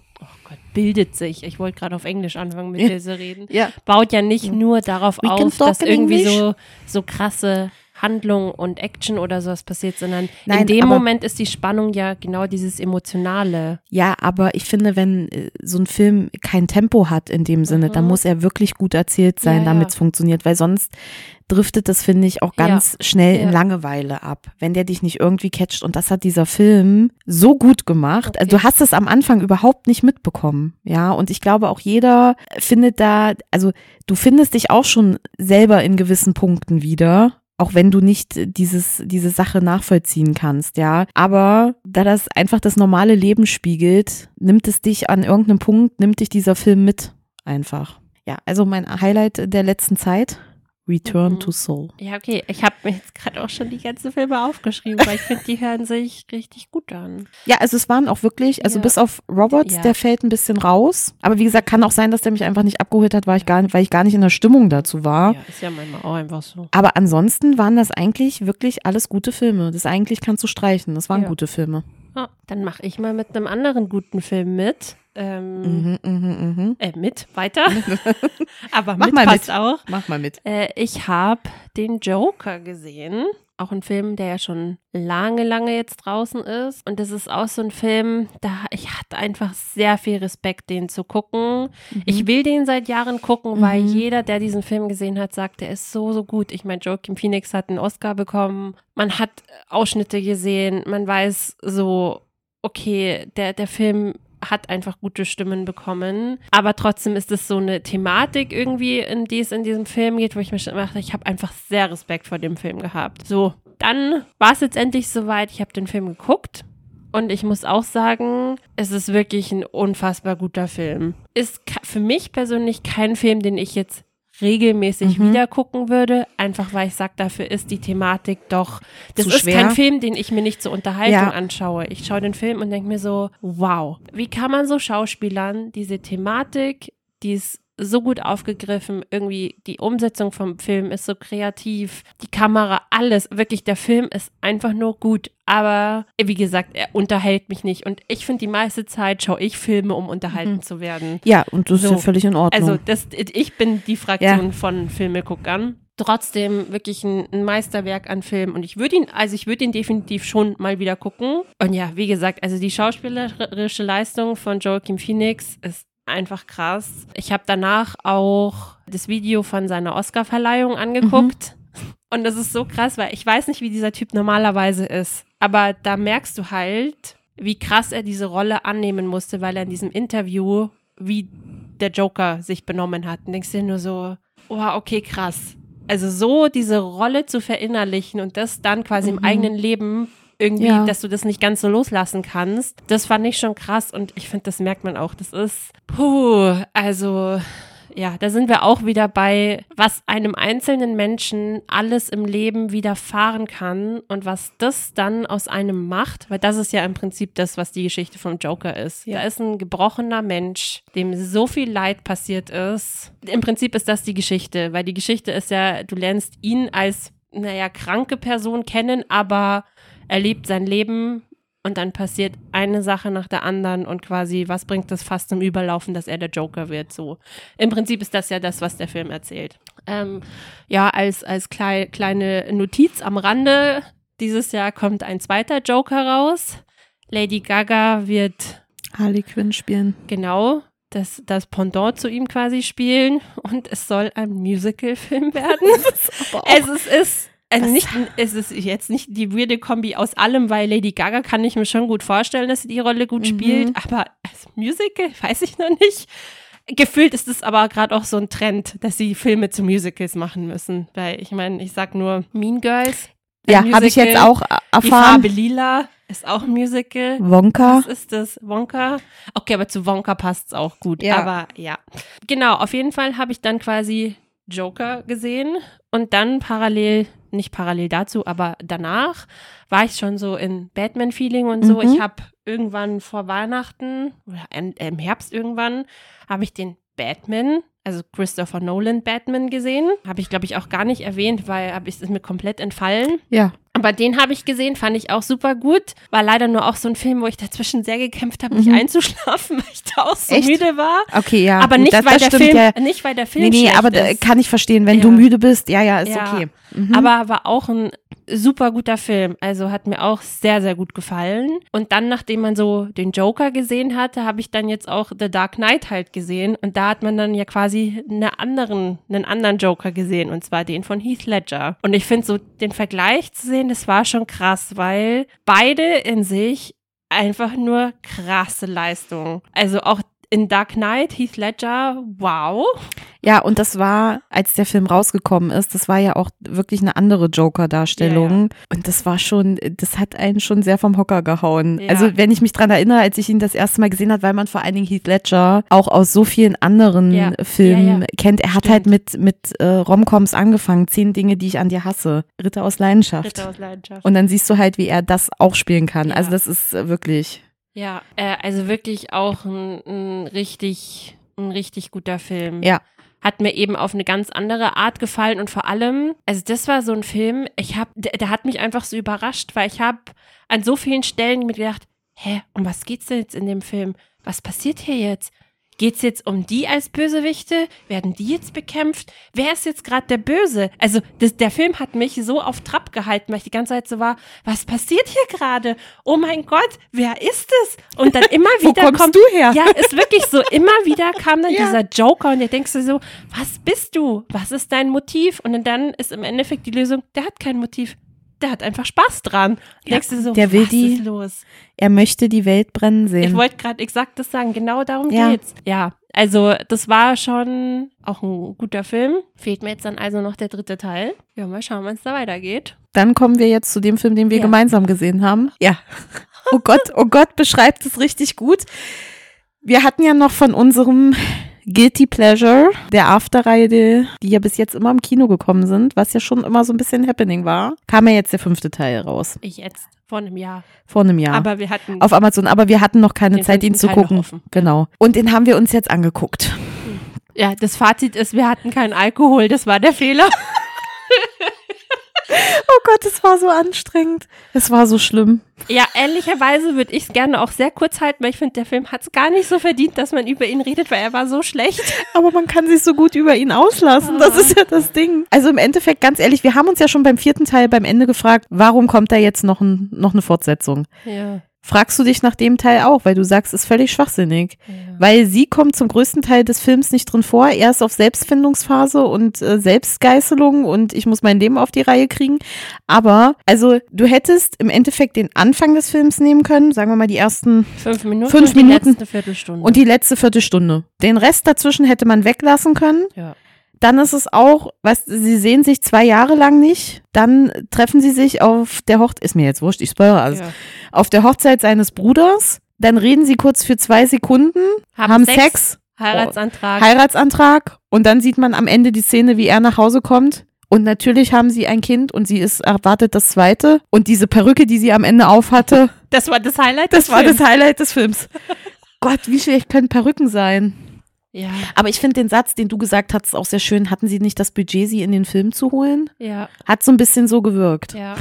S1: bildet sich. Ich wollte gerade auf Englisch anfangen mit
S2: Ja.
S1: dir zu reden.
S2: Ja.
S1: Baut ja nicht nur darauf
S2: We
S1: auf, dass irgendwie
S2: English.
S1: so, so krasse Handlung und Action oder sowas passiert, sondern in
S2: Nein,
S1: dem
S2: aber-
S1: Moment ist die Spannung ja genau dieses Emotionale.
S2: Ja, aber ich finde, wenn äh, so ein Film kein Tempo hat in dem Sinne, dann
S1: Mhm.
S2: muss er wirklich gut erzählt sein,
S1: Ja, ja.
S2: damit es funktioniert, weil sonst driftet das, finde ich, auch
S1: Ja.
S2: ganz schnell in
S1: Ja.
S2: Langeweile ab, wenn der dich nicht irgendwie catcht. Und das hat dieser Film so gut gemacht. Also
S1: Okay.
S2: du hast es am Anfang überhaupt nicht mitbekommen. Ja, und ich glaube auch jeder findet da, also du findest dich auch schon selber in gewissen Punkten wieder. Auch wenn du nicht dieses, diese Sache nachvollziehen kannst, ja. Aber da das einfach das normale Leben spiegelt, nimmt es dich an irgendeinem Punkt, nimmt dich dieser Film mit. Einfach. Ja, also mein Highlight der letzten Zeit. Return
S1: Mhm.
S2: to Soul.
S1: Ja, okay. Ich habe mir jetzt gerade auch schon die ganzen Filme aufgeschrieben, weil ich finde, die hören sich richtig gut an.
S2: Ja, also es waren auch wirklich, also
S1: Ja.
S2: bis auf Roberts,
S1: Ja.
S2: der fällt ein bisschen raus. Aber wie gesagt, kann auch sein, dass der mich einfach nicht abgeholt hat, weil ich gar, weil ich gar nicht in der Stimmung dazu war.
S1: Ja, ist ja manchmal auch einfach so.
S2: Aber ansonsten waren das eigentlich wirklich alles gute Filme. Das eigentlich kannst du streichen. Das waren
S1: Ja.
S2: gute Filme.
S1: Ah, dann mache ich mal mit einem anderen guten Film mit. Ähm,
S2: Mhm, mhm, mhm.
S1: äh, mit, weiter. Aber
S2: Mach
S1: mit
S2: mal
S1: passt
S2: mit.
S1: auch.
S2: Mach mal mit.
S1: Äh, ich habe den Joker gesehen. Auch ein Film, der ja schon lange, lange jetzt draußen ist. Und das ist auch so ein Film, da ich hatte einfach sehr viel Respekt, den zu gucken. Ich will den seit Jahren gucken, weil
S2: Mhm.
S1: jeder, der diesen Film gesehen hat, sagt, der ist so, so gut. Ich meine, Joaquin Phoenix hat einen Oscar bekommen. Man hat Ausschnitte gesehen. Man weiß so, okay, der, der Film hat einfach gute Stimmen bekommen. Aber trotzdem ist es so eine Thematik irgendwie, in die es in diesem Film geht, wo ich mir schon dachte, ich habe einfach sehr Respekt vor dem Film gehabt. So, dann war es jetzt endlich soweit. Ich habe den Film geguckt. Und ich muss auch sagen, es ist wirklich ein unfassbar guter Film. Ist für mich persönlich kein Film, den ich jetzt regelmäßig
S2: Mhm.
S1: wieder gucken würde, einfach weil ich sage, dafür ist die Thematik doch, das
S2: Zu
S1: ist
S2: schwer?
S1: kein Film, den ich mir nicht zur Unterhaltung
S2: Ja.
S1: anschaue. Ich schaue den Film und denke mir so, wow, wie kann man so Schauspielern diese Thematik, die ist so gut aufgegriffen, irgendwie die Umsetzung vom Film ist so kreativ, die Kamera, alles, wirklich der Film ist einfach nur gut, aber wie gesagt, er unterhält mich nicht und ich finde die meiste Zeit schaue ich Filme, um unterhalten
S2: Mhm.
S1: zu werden.
S2: Ja, und das ist
S1: So.
S2: ja völlig in Ordnung.
S1: Also das, ich bin die Fraktion von Filmeguckern. Trotzdem wirklich ein, ein Meisterwerk an Film und ich würde ihn, also ich würde ihn definitiv schon mal wieder gucken. Und ja, wie gesagt, also die schauspielerische Leistung von Joaquin Phoenix ist einfach krass. Ich habe danach auch das Video von seiner Oscarverleihung angeguckt. Und das ist so krass, weil ich weiß nicht, wie dieser Typ normalerweise ist. Aber da merkst du halt, wie krass er diese Rolle annehmen musste, weil er in diesem Interview, wie der Joker sich benommen hat. Und denkst dir nur so, oh, okay, krass. Also so diese Rolle zu verinnerlichen und das dann quasi im eigenen Leben irgendwie,
S2: Ja.
S1: dass du das nicht ganz so loslassen kannst, das fand ich schon krass und ich finde, das merkt man auch. Das ist, puh, also ja, da sind wir auch wieder bei, was einem einzelnen Menschen alles im Leben widerfahren kann und was das dann aus einem macht, weil das ist ja im Prinzip das, was die Geschichte vom Joker ist.
S2: Ja.
S1: Da ist ein gebrochener Mensch, dem so viel Leid passiert ist. Im Prinzip ist das die Geschichte, weil die Geschichte ist ja, du lernst ihn als, naja, kranke Person kennen, aber er lebt sein Leben und dann passiert eine Sache nach der anderen und quasi, was bringt das fast zum Überlaufen, dass er der Joker wird? So. Im Prinzip ist das ja das, was der Film erzählt. Ähm, ja, als, als klei kleine Notiz am Rande, dieses Jahr kommt ein zweiter Joker raus. Lady Gaga wird
S2: Harley Quinn spielen.
S1: genau das, das Pendant zu ihm quasi spielen und es soll ein Musical-Film werden. es ist, ist also nicht, es ist jetzt nicht die weirde Kombi aus allem, weil Lady Gaga kann ich mir schon gut vorstellen, dass sie die Rolle gut
S2: Mhm.
S1: spielt, aber als Musical weiß ich noch nicht. Gefühlt ist es aber gerade auch so ein Trend, dass sie Filme zu Musicals machen müssen, weil ich meine, ich sag nur Mean Girls.
S2: Ja, habe ich jetzt auch äh,
S1: Die
S2: erfahren.
S1: Farbe Lila ist auch ein Musical.
S2: Wonka.
S1: Was ist das? Wonka? Okay, aber zu Wonka passt es auch gut.
S2: Ja.
S1: Aber ja. Genau, auf jeden Fall habe ich dann quasi Joker gesehen und dann parallel, nicht parallel dazu, aber danach war ich schon so in Batman-Feeling und so.
S2: Mhm.
S1: Ich habe irgendwann vor Weihnachten oder im- Herbst irgendwann habe ich den Batman, also Christopher Nolan Batman gesehen. Habe ich, glaube ich, auch gar nicht erwähnt, weil hab ich, ist mir komplett entfallen.
S2: Ja.
S1: Aber den habe ich gesehen, fand ich auch super gut. War leider nur auch so ein Film, wo ich dazwischen sehr gekämpft habe, nicht
S2: Mhm.
S1: einzuschlafen, weil ich da auch so
S2: Echt?
S1: müde war.
S2: Okay, ja.
S1: aber nicht,
S2: das,
S1: weil
S2: das
S1: der
S2: stimmt
S1: Film,
S2: ja.
S1: nicht weil der Film
S2: Nee, nee, aber
S1: ist.
S2: kann ich verstehen, wenn
S1: Ja.
S2: du müde bist. Ja, ja, ist
S1: Ja.
S2: okay. Mhm.
S1: Aber war auch ein super guter Film. Also hat mir auch sehr, sehr gut gefallen. Und dann, nachdem man so den Joker gesehen hatte, habe ich dann jetzt auch The Dark Knight halt gesehen. Und da hat man dann ja quasi eine anderen, einen anderen Joker gesehen. Und zwar den von Heath Ledger. Und ich finde so den Vergleich zu sehen, das war schon krass, weil beide in sich einfach nur krasse Leistungen. Also auch in Dark Knight, Heath Ledger, wow.
S2: Ja, und das war, als der Film rausgekommen ist, das war ja auch wirklich eine andere Joker-Darstellung. Und das war schon, das hat einen schon sehr vom Hocker gehauen.
S1: Ja.
S2: Also, wenn ich mich dran erinnere, als ich ihn das erste Mal gesehen habe, weil man vor allen Dingen Heath Ledger auch aus so vielen anderen
S1: Ja.
S2: Filmen
S1: Ja, ja.
S2: kennt. Er hat
S1: Stimmt.
S2: halt mit, mit äh, Romcoms angefangen. Zehn Dinge, die ich an dir hasse. Ritter aus Leidenschaft.
S1: Ritter aus Leidenschaft.
S2: Und dann siehst du halt, wie er das auch spielen kann.
S1: Ja.
S2: Also, das ist äh, wirklich.
S1: Ja, äh, also wirklich auch ein, ein richtig, ein richtig guter Film.
S2: Ja.
S1: Hat mir eben auf eine ganz andere Art gefallen und vor allem, also das war so ein Film, ich hab, der, der hat mich einfach so überrascht, weil ich habe an so vielen Stellen mir gedacht, hä, um was geht's denn jetzt in dem Film? Was passiert hier jetzt? Geht's jetzt um die als Bösewichte? Werden die jetzt bekämpft? Wer ist jetzt gerade der Böse? Also das, der Film hat mich so auf Trab gehalten, weil ich die ganze Zeit so war, was passiert hier gerade? Oh mein Gott, wer ist es? Und dann immer
S2: Wo
S1: wieder
S2: kommst
S1: kommt
S2: du her?
S1: ja, ist wirklich so. Immer wieder kam dann
S2: Ja.
S1: dieser Joker und der denkst du so, was bist du? Was ist dein Motiv? Und dann ist im Endeffekt die Lösung, der hat kein Motiv. Der hat einfach Spaß dran.
S2: Ja,
S1: denkst du so,
S2: der will die-
S1: los?
S2: Er möchte die Welt brennen sehen.
S1: Ich wollte gerade exakt das sagen. Genau darum
S2: Ja.
S1: geht's. Ja, also das war schon auch ein guter Film. Fehlt mir jetzt dann also noch der dritte Teil. Ja, mal schauen, wann es da weitergeht.
S2: Dann kommen wir jetzt zu dem Film, den wir
S1: Ja.
S2: gemeinsam gesehen haben. Ja. Oh Gott, oh Gott, beschreibt es richtig gut. Wir hatten ja noch von unserem Guilty Pleasure, der After-Reihe, die, die ja bis jetzt immer im Kino gekommen sind, was ja schon immer so ein bisschen Happening war, kam ja jetzt der fünfte Teil raus.
S1: Ich jetzt vor einem Jahr.
S2: Vor einem Jahr.
S1: Aber wir hatten
S2: auf Amazon, aber wir hatten noch keine Zeit, ihn zu
S1: Teil
S2: gucken. Genau. Und den haben wir uns jetzt angeguckt.
S1: ja, das Fazit ist, wir hatten keinen Alkohol. Das war der Fehler.
S2: Oh Gott, es war so anstrengend. Es war so schlimm.
S1: Ja, ehrlicherweise würde ich es gerne auch sehr kurz halten, weil ich finde, der Film hat es gar nicht so verdient, dass man über ihn redet, weil er war so schlecht.
S2: Aber man kann sich so gut über ihn auslassen. Das ist ja das Ding. Also im Endeffekt, ganz ehrlich, wir haben uns ja schon beim vierten Teil beim Ende gefragt, warum kommt da jetzt noch, ein, noch eine Fortsetzung?
S1: Ja.
S2: Fragst du dich nach dem Teil auch, weil du sagst, ist völlig schwachsinnig. Weil sie kommt zum größten Teil des Films nicht drin vor. Er ist auf Selbstfindungsphase und äh, Selbstgeißelung und ich muss mein Leben auf die Reihe kriegen. Aber, also, du hättest im Endeffekt den Anfang des Films nehmen können, sagen wir mal die ersten
S1: Fünf Minuten
S2: Fünf
S1: und die
S2: Minuten.
S1: letzte Viertelstunde.
S2: und die letzte Viertelstunde. Den Rest dazwischen hätte man weglassen können.
S1: ja.
S2: Dann ist es auch, weißt sie sehen sich zwei Jahre lang nicht. Dann treffen sie sich auf der Hochzeit, ist mir jetzt wurscht, ich spoilere alles,
S1: ja.
S2: auf der Hochzeit seines Bruders. Dann reden sie kurz für zwei Sekunden, haben, Sex,
S1: Heiratsantrag.
S2: Heiratsantrag und dann sieht man am Ende die Szene, wie er nach Hause kommt. Und natürlich haben sie ein Kind und sie ist erwartet das zweite. Und diese Perücke, die sie am Ende aufhatte,
S1: das war das Highlight.
S2: das
S1: des
S2: war
S1: Films.
S2: das Highlight des Films. Gott, wie schlecht können Perücken sein?
S1: Ja,
S2: Aber ich finde den Satz, den du gesagt hast, auch sehr schön. Hatten sie nicht das Budget, sie in den Film zu holen?
S1: ja,
S2: Hat so ein bisschen so gewirkt.
S1: ja.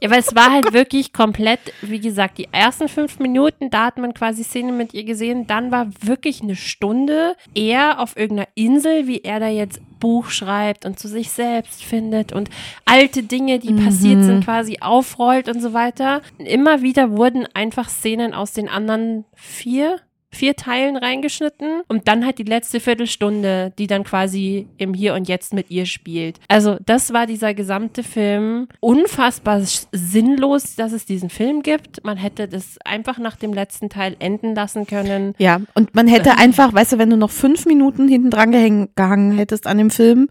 S1: Ja, weil es war halt wirklich komplett, wie gesagt, die ersten fünf Minuten, da hat man quasi Szene mit ihr gesehen. Dann war wirklich eine Stunde er auf irgendeiner Insel, wie er da jetzt Buch schreibt und zu sich selbst findet und alte Dinge, die passiert sind, quasi aufrollt und so weiter. Immer wieder wurden einfach Szenen aus den anderen vier vier Teilen reingeschnitten und dann halt die letzte Viertelstunde, die dann quasi im Hier und Jetzt mit ihr spielt. Also das war dieser gesamte Film unfassbar sinnlos, dass es diesen Film gibt. Man hätte das einfach nach dem letzten Teil enden lassen können.
S2: Ja, und man hätte einfach, weißt du, wenn du noch fünf Minuten hinten dran gehäng, gehangen hättest an dem Film,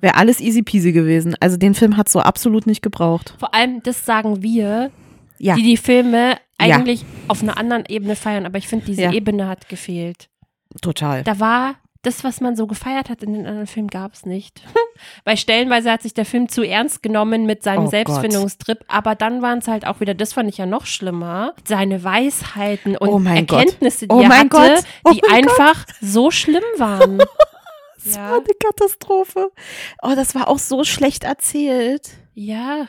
S2: wäre alles easy peasy gewesen. Also den Film hat so absolut nicht gebraucht.
S1: Vor allem, das sagen wir,
S2: Ja.
S1: die die Filme
S2: Ja.
S1: eigentlich auf einer anderen Ebene feiern, aber ich finde, diese
S2: Ja.
S1: Ebene hat gefehlt.
S2: Total.
S1: Da war das, was man so gefeiert hat in den anderen Filmen, gab es nicht. Weil stellenweise hat sich der Film zu ernst genommen mit seinem
S2: Oh
S1: Selbstfindungstrip, aber dann waren es halt auch wieder, das fand ich ja noch schlimmer, seine Weisheiten und
S2: Oh Gott.
S1: Erkenntnisse, die
S2: Oh
S1: er hatte,
S2: Gott. Oh
S1: die
S2: mein Gott.
S1: einfach so schlimm waren.
S2: Das
S1: Ja.
S2: war eine Katastrophe. Oh, das war auch so schlecht erzählt.
S1: ja.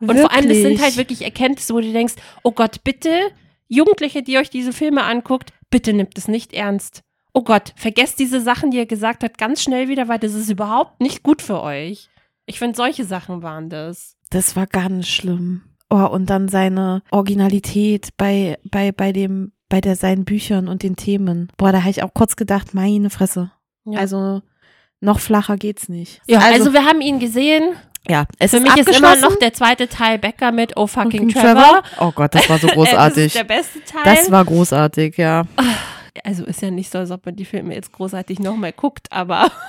S1: Und vor allem, das sind halt wirklich Erkenntnisse, wo du denkst, oh Gott, bitte, Jugendliche, die euch diese Filme anguckt, bitte nimmt es nicht ernst. Oh Gott, vergesst diese Sachen, die er gesagt hat, ganz schnell wieder, weil das ist überhaupt nicht gut für euch. Ich finde, solche Sachen waren das.
S2: Das war ganz schlimm. Oh, und dann seine Originalität bei, bei, bei dem, bei der, seinen Büchern und den Themen. Boah, da habe ich auch kurz gedacht, meine Fresse.
S1: Ja.
S2: Also, noch flacher geht's nicht.
S1: Ja, also, wir haben ihn gesehen.
S2: Ja, es
S1: Für
S2: ist
S1: mich ist immer noch der zweite Teil Becker mit Oh fucking
S2: Fucking
S1: Trevor.
S2: Oh Gott, das war so
S1: Äh, das
S2: großartig.
S1: ist der beste Teil.
S2: Das war großartig, ja.
S1: also ist ja nicht so, als ob man die Filme jetzt großartig nochmal guckt, aber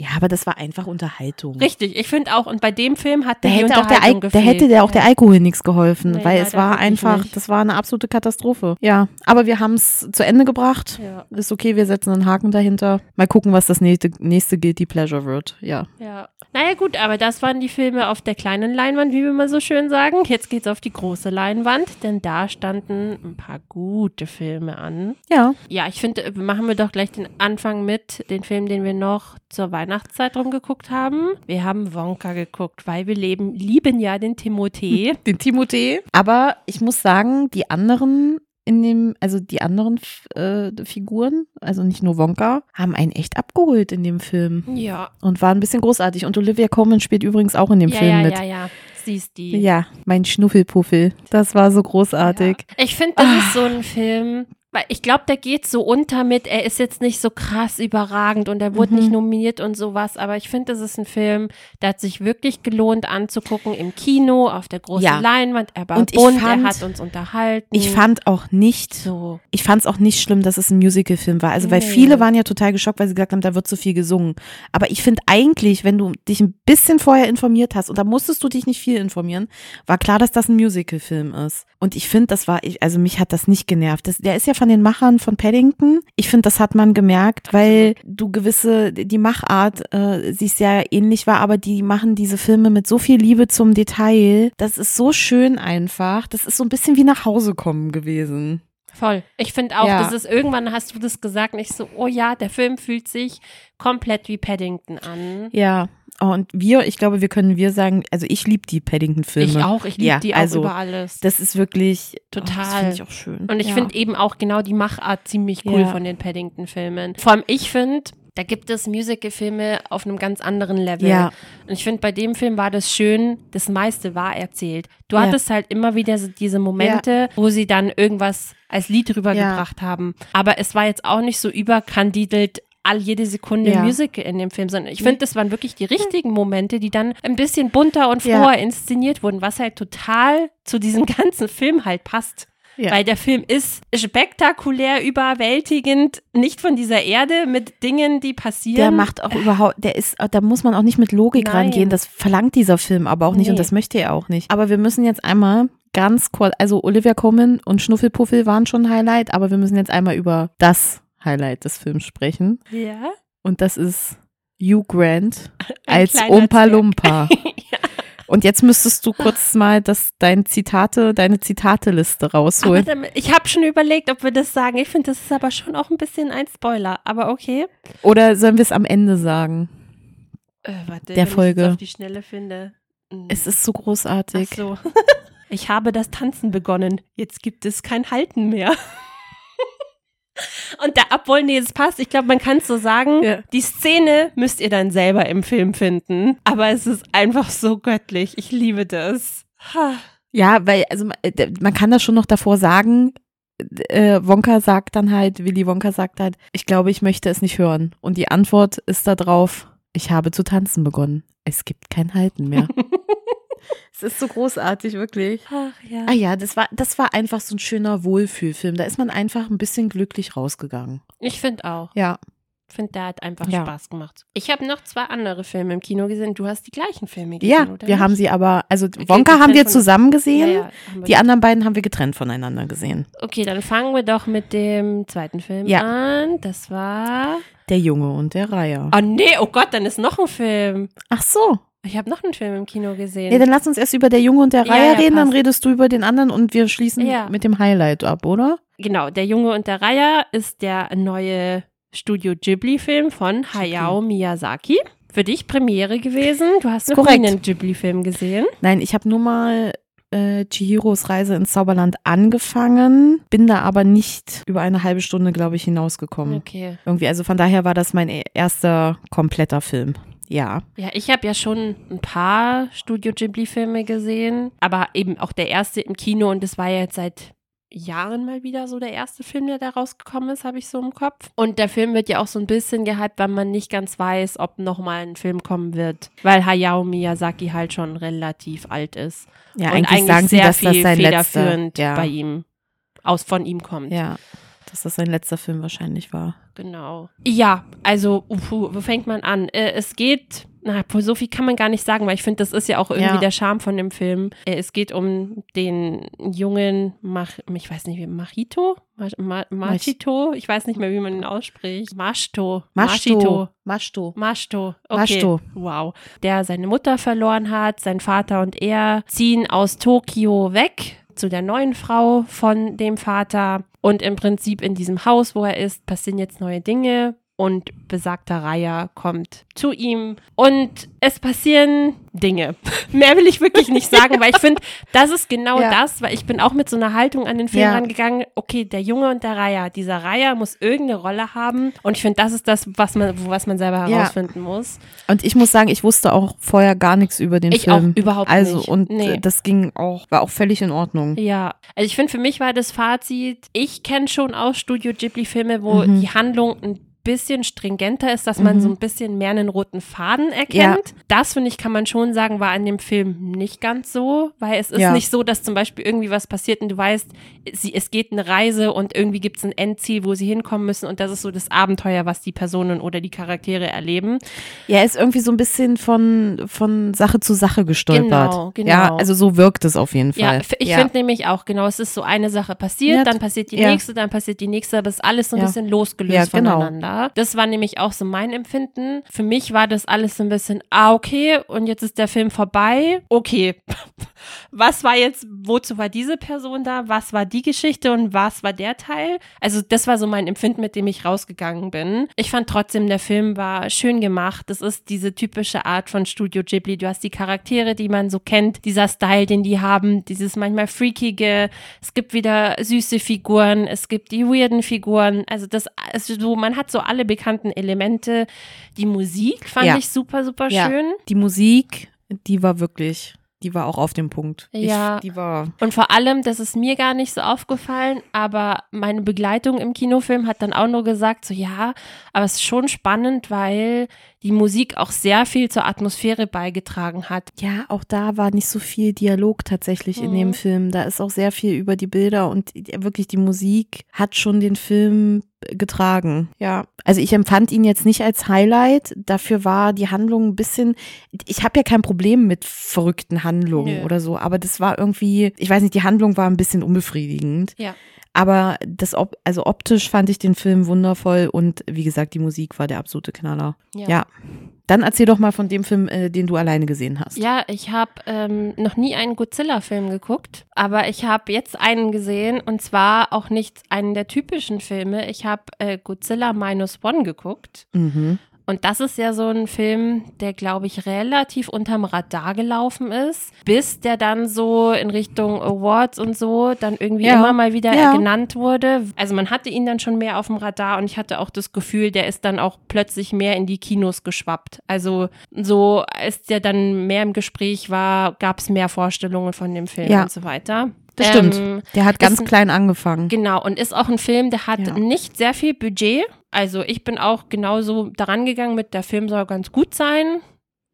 S2: Ja, aber das war einfach Unterhaltung.
S1: richtig, ich finde auch, und bei dem Film hat
S2: Da
S1: die
S2: hätte, auch der, Al da hätte der auch der Alkohol nichts geholfen,
S1: Nee,
S2: weil es war einfach, das war eine absolute Katastrophe. Ja, aber wir haben es zu Ende gebracht.
S1: Ja,
S2: Ist okay, wir setzen einen Haken dahinter. Mal gucken, was das nächste, nächste Guilty Pleasure wird. Ja.
S1: ja. Naja gut, aber das waren die Filme auf der kleinen Leinwand, wie wir mal so schön sagen. Jetzt geht's auf die große Leinwand, denn da standen ein paar gute Filme an.
S2: Ja.
S1: Ja, ich finde, machen wir doch gleich den Anfang mit den Film, den wir noch zur Weihnachtszeit rumgeguckt haben. Wir haben Wonka geguckt, weil wir leben, lieben ja den Timothée.
S2: Den Timothée. Aber ich muss sagen, die anderen in dem, also die anderen äh, Figuren, also nicht nur Wonka, haben einen echt abgeholt in dem Film
S1: ja,
S2: und waren ein bisschen großartig. Und Olivia Colman spielt übrigens auch in dem
S1: ja,
S2: Film
S1: ja,
S2: mit.
S1: ja, ja. Siehst die.
S2: Ja, mein Schnuffelpuffel. Das war so großartig.
S1: Ja. Ich finde, das ist so ein Film, weil ich glaube, der geht so unter mit, er ist jetzt nicht so krass überragend und er wurde
S2: Mhm.
S1: nicht nominiert und sowas, aber ich finde, das ist ein Film, der hat sich wirklich gelohnt anzugucken im Kino, auf der großen
S2: Ja.
S1: Leinwand. Er war
S2: Und
S1: bunt,
S2: fand-
S1: er hat uns unterhalten.
S2: Ich fand auch nicht,
S1: so.
S2: ich fand es auch nicht schlimm, dass es ein Musicalfilm war. Also, weil
S1: Nee.
S2: viele waren ja total geschockt, weil sie gesagt haben, da wird zu viel gesungen. Aber ich finde eigentlich, wenn du dich ein bisschen vorher informiert hast, und da musstest du dich nicht viel informieren, war klar, dass das ein Musicalfilm ist. Und ich finde, das war, also mich hat das nicht genervt. Das, der ist ja von den Machern von Paddington. Ich finde, das hat man gemerkt, weil du gewisse, die Machart, äh, sie sehr ähnlich war, aber die machen diese Filme mit so viel Liebe zum Detail. Das ist so schön einfach. Das ist so ein bisschen wie nach Hause kommen gewesen.
S1: Voll. Ich finde auch,
S2: Ja.
S1: das ist irgendwann hast du das gesagt und ich so, oh ja, der Film fühlt sich komplett wie Paddington an.
S2: Ja. Oh, und wir, ich glaube, wir können wir sagen, also ich liebe die Paddington-Filme.
S1: Ich auch, ich liebe
S2: Ja,
S1: die auch
S2: also,
S1: über alles.
S2: Das ist wirklich
S1: Total.
S2: Oh, das finde ich auch schön.
S1: Und ich
S2: ja.
S1: finde eben auch genau die Machart ziemlich cool
S2: Ja.
S1: von den Paddington-Filmen. Vor allem ich finde, da gibt es Musical-Filme auf einem ganz anderen Level.
S2: Ja.
S1: Und ich finde, bei dem Film war das schön, das meiste war erzählt. Du
S2: Ja.
S1: hattest halt immer wieder so diese Momente, wo sie dann irgendwas als Lied rübergebracht haben. Aber es war jetzt auch nicht so überkandidelt, all jede Sekunde
S2: Ja.
S1: Musical in dem Film, sondern ich finde, das waren wirklich die richtigen Momente, die dann ein bisschen bunter und
S2: Ja.
S1: froher inszeniert wurden, was halt total zu diesem ganzen Film halt passt.
S2: Ja.
S1: Weil der Film ist spektakulär, überwältigend, nicht von dieser Erde mit Dingen, die passieren.
S2: Der macht auch überhaupt, der ist, da muss man auch nicht mit Logik
S1: Nein.
S2: rangehen. Das verlangt dieser Film aber auch nicht
S1: Nee.
S2: und das möchte er auch nicht. Aber wir müssen jetzt einmal ganz kurz, also Olivia Colman und Schnuffelpuffel waren schon Highlight, aber wir müssen jetzt einmal über das Highlight des Films sprechen.
S1: ja.
S2: Und das ist Hugh Grant als Umpa
S1: Zwerg.
S2: Lumpa. Und jetzt müsstest du kurz mal das, dein Zitate, deine Zitateliste rausholen.
S1: damit, ich habe schon überlegt, ob wir das sagen. Ich finde, das ist aber schon auch ein bisschen ein Spoiler. Aber okay.
S2: Oder sollen wir es am Ende sagen?
S1: Äh, warte,
S2: Der
S1: wenn Ich
S2: Folge.
S1: das auf die Schnelle finde. Hm.
S2: Es ist so großartig.
S1: Ach so. Ich habe das Tanzen begonnen. Jetzt gibt es kein Halten mehr. Und da, obwohl, nee, es passt. Ich glaube, man kann es so sagen.
S2: Ja.
S1: Die Szene müsst ihr dann selber im Film finden. Aber es ist einfach so göttlich. Ich liebe das. Ha.
S2: Ja, weil, also äh, man kann das schon noch davor sagen. Äh, Wonka sagt dann halt, Willy Wonka sagt halt, ich glaube, ich möchte es nicht hören. Und die Antwort ist da drauf, ich habe zu tanzen begonnen. Es gibt kein Halten mehr. es ist so großartig, wirklich.
S1: Ach ja.
S2: Ah ja, das war, das war einfach so ein schöner Wohlfühlfilm. Da ist man einfach ein bisschen glücklich rausgegangen.
S1: Ich finde auch.
S2: Ja.
S1: finde, der hat einfach
S2: Ja.
S1: Spaß gemacht. Ich habe noch zwei andere Filme im Kino gesehen. Du hast die gleichen Filme gesehen,
S2: Ja,
S1: oder?
S2: wir
S1: nicht?
S2: haben sie aber, also
S1: Okay,
S2: Wonka haben wir zusammen gesehen.
S1: Ja, wir
S2: Die anderen beiden haben wir getrennt voneinander gesehen.
S1: Okay, dann fangen wir doch mit dem zweiten Film
S2: Ja.
S1: an. Das war.
S2: Der Junge und der Reiher.
S1: Oh nee, oh Gott, dann ist noch ein Film.
S2: Ach so.
S1: Ich habe noch einen Film im Kino gesehen.
S2: Ja, dann lass uns erst über der Junge und der
S1: Ja,
S2: Reiher
S1: ja,
S2: reden, dann
S1: passt.
S2: redest du über den anderen und wir schließen
S1: Ja.
S2: mit dem Highlight ab, oder?
S1: genau, Der Junge und der Reiher ist der neue Studio Ghibli-Film von Hayao Miyazaki. Für dich Premiere gewesen. Du hast noch nie einen Ghibli-Film gesehen.
S2: Nein, ich habe nur mal äh, Chihiros Reise ins Zauberland angefangen, bin da aber nicht über eine halbe Stunde, glaube ich, hinausgekommen.
S1: Okay.
S2: Irgendwie, also von daher war das mein e- erster kompletter Film. Ja.
S1: Ja, ich habe ja schon ein paar Studio Ghibli-Filme gesehen, aber eben auch der erste im Kino und das war ja jetzt seit Jahren mal wieder so der erste Film, der da rausgekommen ist, habe ich so im Kopf. Und der Film wird ja auch so ein bisschen gehypt, weil man nicht ganz weiß, ob nochmal ein Film kommen wird, weil Hayao Miyazaki halt schon relativ alt ist.
S2: Ja,
S1: und
S2: eigentlich,
S1: eigentlich
S2: sagen sie,
S1: sehr
S2: dass das
S1: viel
S2: sein letzter,
S1: federführend
S2: ja,
S1: bei ihm aus von ihm kommt.
S2: ja, dass das sein letzter Film wahrscheinlich war.
S1: Genau. Ja, also, uhu, wo fängt man an? Äh, es geht, na, so viel kann man gar nicht sagen, weil ich finde, das ist ja auch irgendwie
S2: Ja.
S1: der Charme von dem Film. Äh, es geht um den jungen, Mach, ich weiß nicht, wie, Machito? Ma, Ma, Machito? Ich weiß nicht mehr, wie man ihn ausspricht. Machito. Machito.
S2: Maschto.
S1: Machto. Okay.
S2: Machto.
S1: Wow. Der seine Mutter verloren hat, sein Vater und er ziehen aus Tokio weg zu der neuen Frau von dem Vater. Und im Prinzip in diesem Haus, wo er ist, passieren jetzt neue Dinge. Und besagter Raya kommt zu ihm und es passieren Dinge. Mehr will ich wirklich nicht sagen, weil ich finde, das ist genau
S2: Ja.
S1: das, weil ich bin auch mit so einer Haltung an den Film
S2: Ja.
S1: rangegangen. Okay, der Junge und der Raya, dieser Raya muss irgendeine Rolle haben und ich finde, das ist das, was man, was man selber
S2: Ja.
S1: herausfinden muss.
S2: Und ich muss sagen, ich wusste auch vorher gar nichts über den
S1: Ich
S2: Film.
S1: auch überhaupt
S2: also,
S1: nicht.
S2: und
S1: Nee.
S2: äh, das ging auch, war auch völlig in Ordnung.
S1: Ja, also ich finde, für mich war das Fazit, ich kenne schon auch Studio Ghibli-Filme, wo
S2: Mhm.
S1: die Handlung ein bisschen stringenter ist, dass man
S2: Mhm.
S1: so ein bisschen mehr einen roten Faden erkennt. Das, finde ich, kann man schon sagen, war an dem Film nicht ganz so, weil es ist
S2: Ja.
S1: nicht so, dass zum Beispiel irgendwie was passiert und du weißt, sie, es geht eine Reise und irgendwie gibt es ein Endziel, wo sie hinkommen müssen und das ist so das Abenteuer, was die Personen oder die Charaktere erleben.
S2: Ja, er ist irgendwie so ein bisschen von, von Sache zu Sache gestolpert.
S1: Genau, genau.
S2: Ja, also so wirkt es auf jeden
S1: Ja,
S2: Fall.
S1: f- ich finde nämlich auch, genau, es ist so eine Sache passiert,
S2: Ja,
S1: dann passiert die
S2: ja.
S1: nächste, dann passiert die nächste, aber es ist alles so ein
S2: Ja.
S1: bisschen losgelöst
S2: Ja, genau.
S1: voneinander. Das war nämlich auch so mein Empfinden. Für mich war das alles so ein bisschen, ah, okay, und jetzt ist der Film vorbei. Okay, was war jetzt, wozu war diese Person da? Was war die Geschichte und was war der Teil? Also das war so mein Empfinden, mit dem ich rausgegangen bin. Ich fand trotzdem, der Film war schön gemacht. Das ist diese typische Art von Studio Ghibli. Du hast die Charaktere, die man so kennt, dieser Style, den die haben, dieses manchmal freakige. Es gibt wieder süße Figuren, es gibt die weirden Figuren. Also das, also so, man hat so alle bekannten Elemente. Die Musik fand
S2: Ja.
S1: ich super, super
S2: Ja.
S1: schön.
S2: Die Musik, die war wirklich, die war auch auf dem Punkt.
S1: Ja.
S2: Ich, die war,
S1: Und vor allem, das ist mir gar nicht so aufgefallen, aber meine Begleitung im Kinofilm hat dann auch nur gesagt, so ja, aber es ist schon spannend, weil die Musik auch sehr viel zur Atmosphäre beigetragen hat.
S2: ja, auch da war nicht so viel Dialog tatsächlich in
S1: Mhm.
S2: dem Film. Da ist auch sehr viel über die Bilder und wirklich die Musik hat schon den Film getragen. Ja, also ich empfand ihn jetzt nicht als Highlight. Dafür war die Handlung ein bisschen. Ich habe ja kein Problem mit verrückten Handlungen
S1: Nö.
S2: oder so, aber das war irgendwie, ich weiß nicht, die Handlung war ein bisschen unbefriedigend.
S1: Ja.
S2: Aber das, also optisch fand ich den Film wundervoll und wie gesagt, die Musik war der absolute Knaller. Ja. Dann erzähl doch mal von dem Film, äh, den du alleine gesehen hast.
S1: Ja, ich habe ähm, noch nie einen Godzilla-Film geguckt, aber ich habe jetzt einen gesehen und zwar auch nicht einen der typischen Filme. Ich habe äh, Godzilla Minus One geguckt.
S2: Mhm.
S1: Und das ist ja so ein Film, der, glaube ich, relativ unterm Radar gelaufen ist, bis der dann so in Richtung Awards und so dann irgendwie
S2: Ja.
S1: immer mal wieder
S2: Ja.
S1: genannt wurde. Also man hatte ihn dann schon mehr auf dem Radar und ich hatte auch das Gefühl, der ist dann auch plötzlich mehr in die Kinos geschwappt. Also so, als der dann mehr im Gespräch war, gab es mehr Vorstellungen von dem Film
S2: Ja.
S1: und so weiter.
S2: Das
S1: Ähm,
S2: stimmt. Der hat ganz
S1: ein-
S2: klein angefangen.
S1: Genau, und ist auch ein Film, der hat
S2: Ja.
S1: nicht sehr viel Budget. Also ich bin auch genauso daran gegangen mit, der Film soll ganz gut sein.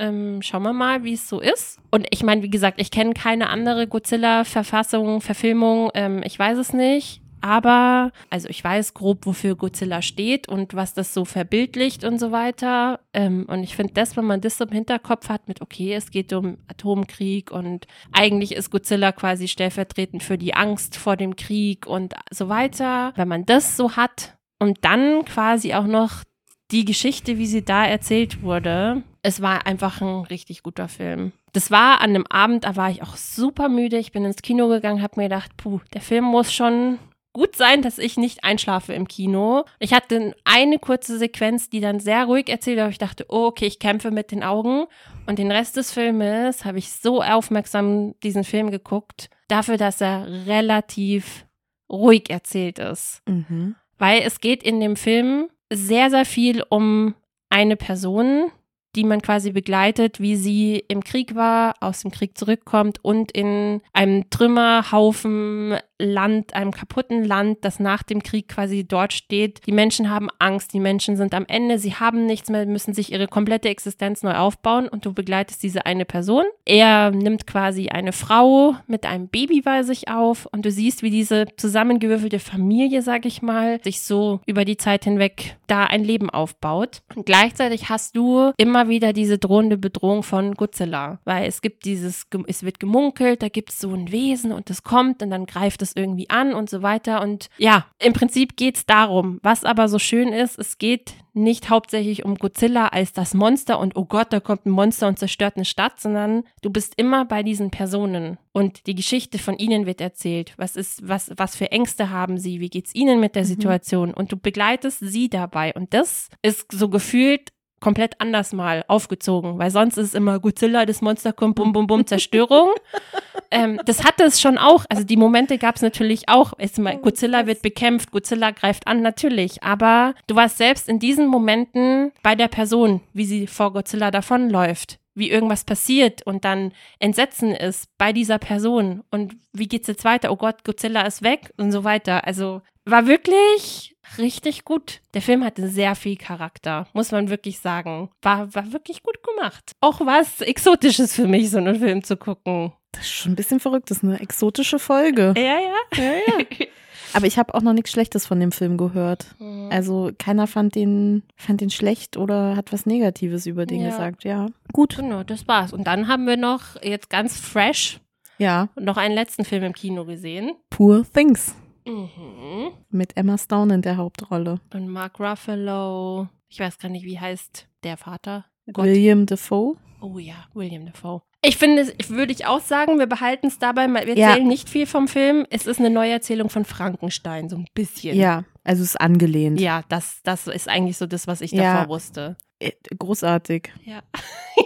S1: Ähm, schauen wir mal, wie es so ist. Und ich meine, wie gesagt, ich kenne keine andere Godzilla-Verfassung, Verfilmung. Ähm, ich weiß es nicht. Aber, also ich weiß grob, wofür Godzilla steht und was das so verbildlicht und so weiter. Ähm, und ich finde das, wenn man das so im Hinterkopf hat mit, okay, es geht um Atomkrieg und eigentlich ist Godzilla quasi stellvertretend für die Angst vor dem Krieg und so weiter. Wenn man das so hat und dann quasi auch noch die Geschichte, wie sie da erzählt wurde, es war einfach ein richtig guter Film. Das war an einem Abend, da war ich auch super müde. Ich bin ins Kino gegangen, habe mir gedacht, puh, der Film muss schon gut sein, dass ich nicht einschlafe im Kino. Ich hatte eine kurze Sequenz, die dann sehr ruhig erzählt, aber ich dachte, oh, okay, ich kämpfe mit den Augen. Und den Rest des Filmes habe ich so aufmerksam diesen Film geguckt, dafür, dass er relativ ruhig erzählt ist.
S2: Mhm.
S1: Weil es geht in dem Film sehr, sehr viel um eine Person, die man quasi begleitet, wie sie im Krieg war, aus dem Krieg zurückkommt und in einem Trümmerhaufen Land, einem kaputten Land, das nach dem Krieg quasi dort steht. Die Menschen haben Angst, die Menschen sind am Ende, sie haben nichts mehr, müssen sich ihre komplette Existenz neu aufbauen und du begleitest diese eine Person. Er nimmt quasi eine Frau mit einem Baby bei sich auf und du siehst, wie diese zusammengewürfelte Familie, sag ich mal, sich so über die Zeit hinweg da ein Leben aufbaut. Und gleichzeitig hast du immer wieder diese drohende Bedrohung von Godzilla, weil es gibt dieses, es wird gemunkelt, da gibt es so ein Wesen und es kommt und dann greift es irgendwie an und so weiter. Und ja, im Prinzip geht es darum. Was aber so schön ist, es geht nicht hauptsächlich um Godzilla als das Monster und oh Gott, da kommt ein Monster und zerstört eine Stadt, sondern du bist immer bei diesen Personen und die Geschichte von ihnen wird erzählt. Was ist, was, was für Ängste haben sie? Wie geht's ihnen mit der mhm. Situation? Und du begleitest sie dabei. Und das ist so gefühlt komplett anders mal aufgezogen, weil sonst ist es immer Godzilla, das Monster kommt, bum, bum, bum, Zerstörung. ähm, das hatte es schon auch. Also die Momente gab es natürlich auch. Mal, Godzilla wird bekämpft, Godzilla greift an, natürlich. Aber du warst selbst in diesen Momenten bei der Person, wie sie vor Godzilla davonläuft wie irgendwas passiert und dann Entsetzen ist bei dieser Person und wie geht's jetzt weiter? Oh Gott, Godzilla ist weg und so weiter. Also war wirklich richtig gut. Der Film hatte sehr viel Charakter, muss man wirklich sagen. War, war wirklich gut gemacht. Auch was Exotisches für mich, so einen Film zu gucken.
S2: Das ist schon ein bisschen verrückt, das ist eine exotische Folge.
S1: Ja, ja. ja, ja.
S2: Aber ich habe auch noch nichts Schlechtes von dem Film gehört. Mhm. Also keiner fand den, fand den schlecht oder hat was Negatives über den ja. gesagt. Ja, gut.
S1: Genau, das war's. Und dann haben wir noch jetzt ganz fresh
S2: ja.
S1: noch einen letzten Film im Kino gesehen.
S2: Poor Things.
S1: Mhm.
S2: Mit Emma Stone in der Hauptrolle.
S1: Und Mark Ruffalo. Ich weiß gar nicht, wie heißt der Vater? Gott.
S2: William Defoe.
S1: Oh ja, William Defoe. Ich finde, würde ich auch sagen, wir behalten es dabei, wir erzählen ja. nicht viel vom Film. Es ist eine Neuerzählung von Frankenstein, so ein bisschen.
S2: Ja, also es ist angelehnt.
S1: Ja, das, das ist eigentlich so das, was ich ja. davor wusste.
S2: Äh, großartig.
S1: Ja.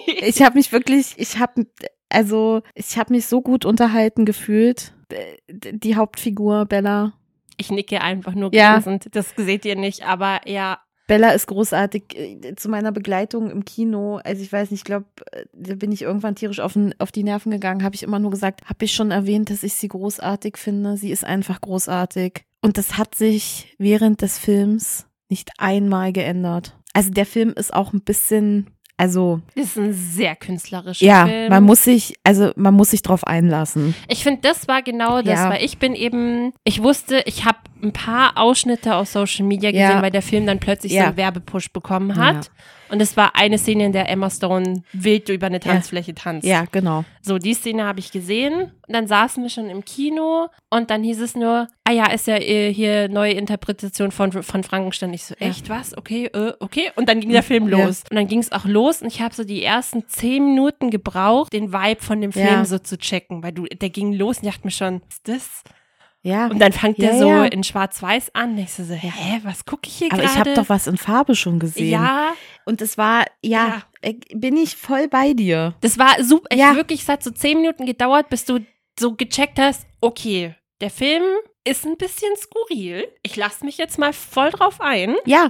S2: ich habe mich wirklich, ich habe, also ich habe mich so gut unterhalten gefühlt die Hauptfigur Bella.
S1: Ich nicke einfach nur ja. Das seht ihr nicht, aber ja.
S2: Bella ist großartig. Äh, zu meiner Begleitung im Kino, also ich weiß nicht, ich glaube, äh, da bin ich irgendwann tierisch auf, auf die Nerven gegangen, habe ich immer nur gesagt, habe ich schon erwähnt, dass ich sie großartig finde. Sie ist einfach großartig. Und das hat sich während des Films nicht einmal geändert. Also der Film ist auch ein bisschen also.
S1: Ist ein sehr künstlerischer
S2: ja,
S1: Film.
S2: Ja, man muss sich, also man muss sich drauf einlassen.
S1: Ich finde, das war genau das, ja. weil ich bin eben, ich wusste, ich habe ein paar Ausschnitte aus Social Media gesehen, ja. weil der Film dann plötzlich ja. so einen Werbepush bekommen hat. Und es war eine Szene, in der Emma Stone wild über eine Tanzfläche tanzt.
S2: Ja, genau.
S1: So, die Szene habe ich gesehen. Und dann saßen wir schon im Kino und dann hieß es nur, ah ja, ist ja äh, hier neue Interpretation von, von Frankenstein. Ich so, echt was? Okay, äh, okay. Und dann ging der Film los. Und dann ging es auch los und ich habe so die ersten zehn Minuten gebraucht, den Vibe von dem Film so zu checken, weil du, der ging los und ich dachte mir schon, ist das
S2: ja.
S1: Und dann fängt ja, der so ja. in Schwarz-Weiß an. Ich so, hä, was gucke ich hier gerade?
S2: Aber ich habe doch was in Farbe schon gesehen.
S1: Ja.
S2: Und es war, ja, ja, bin ich voll bei dir.
S1: Das war super. Ja. wirklich, es hat so zehn Minuten gedauert, bis du so gecheckt hast, okay, der Film ist ein bisschen skurril. Ich lasse mich jetzt mal voll drauf ein.
S2: Ja,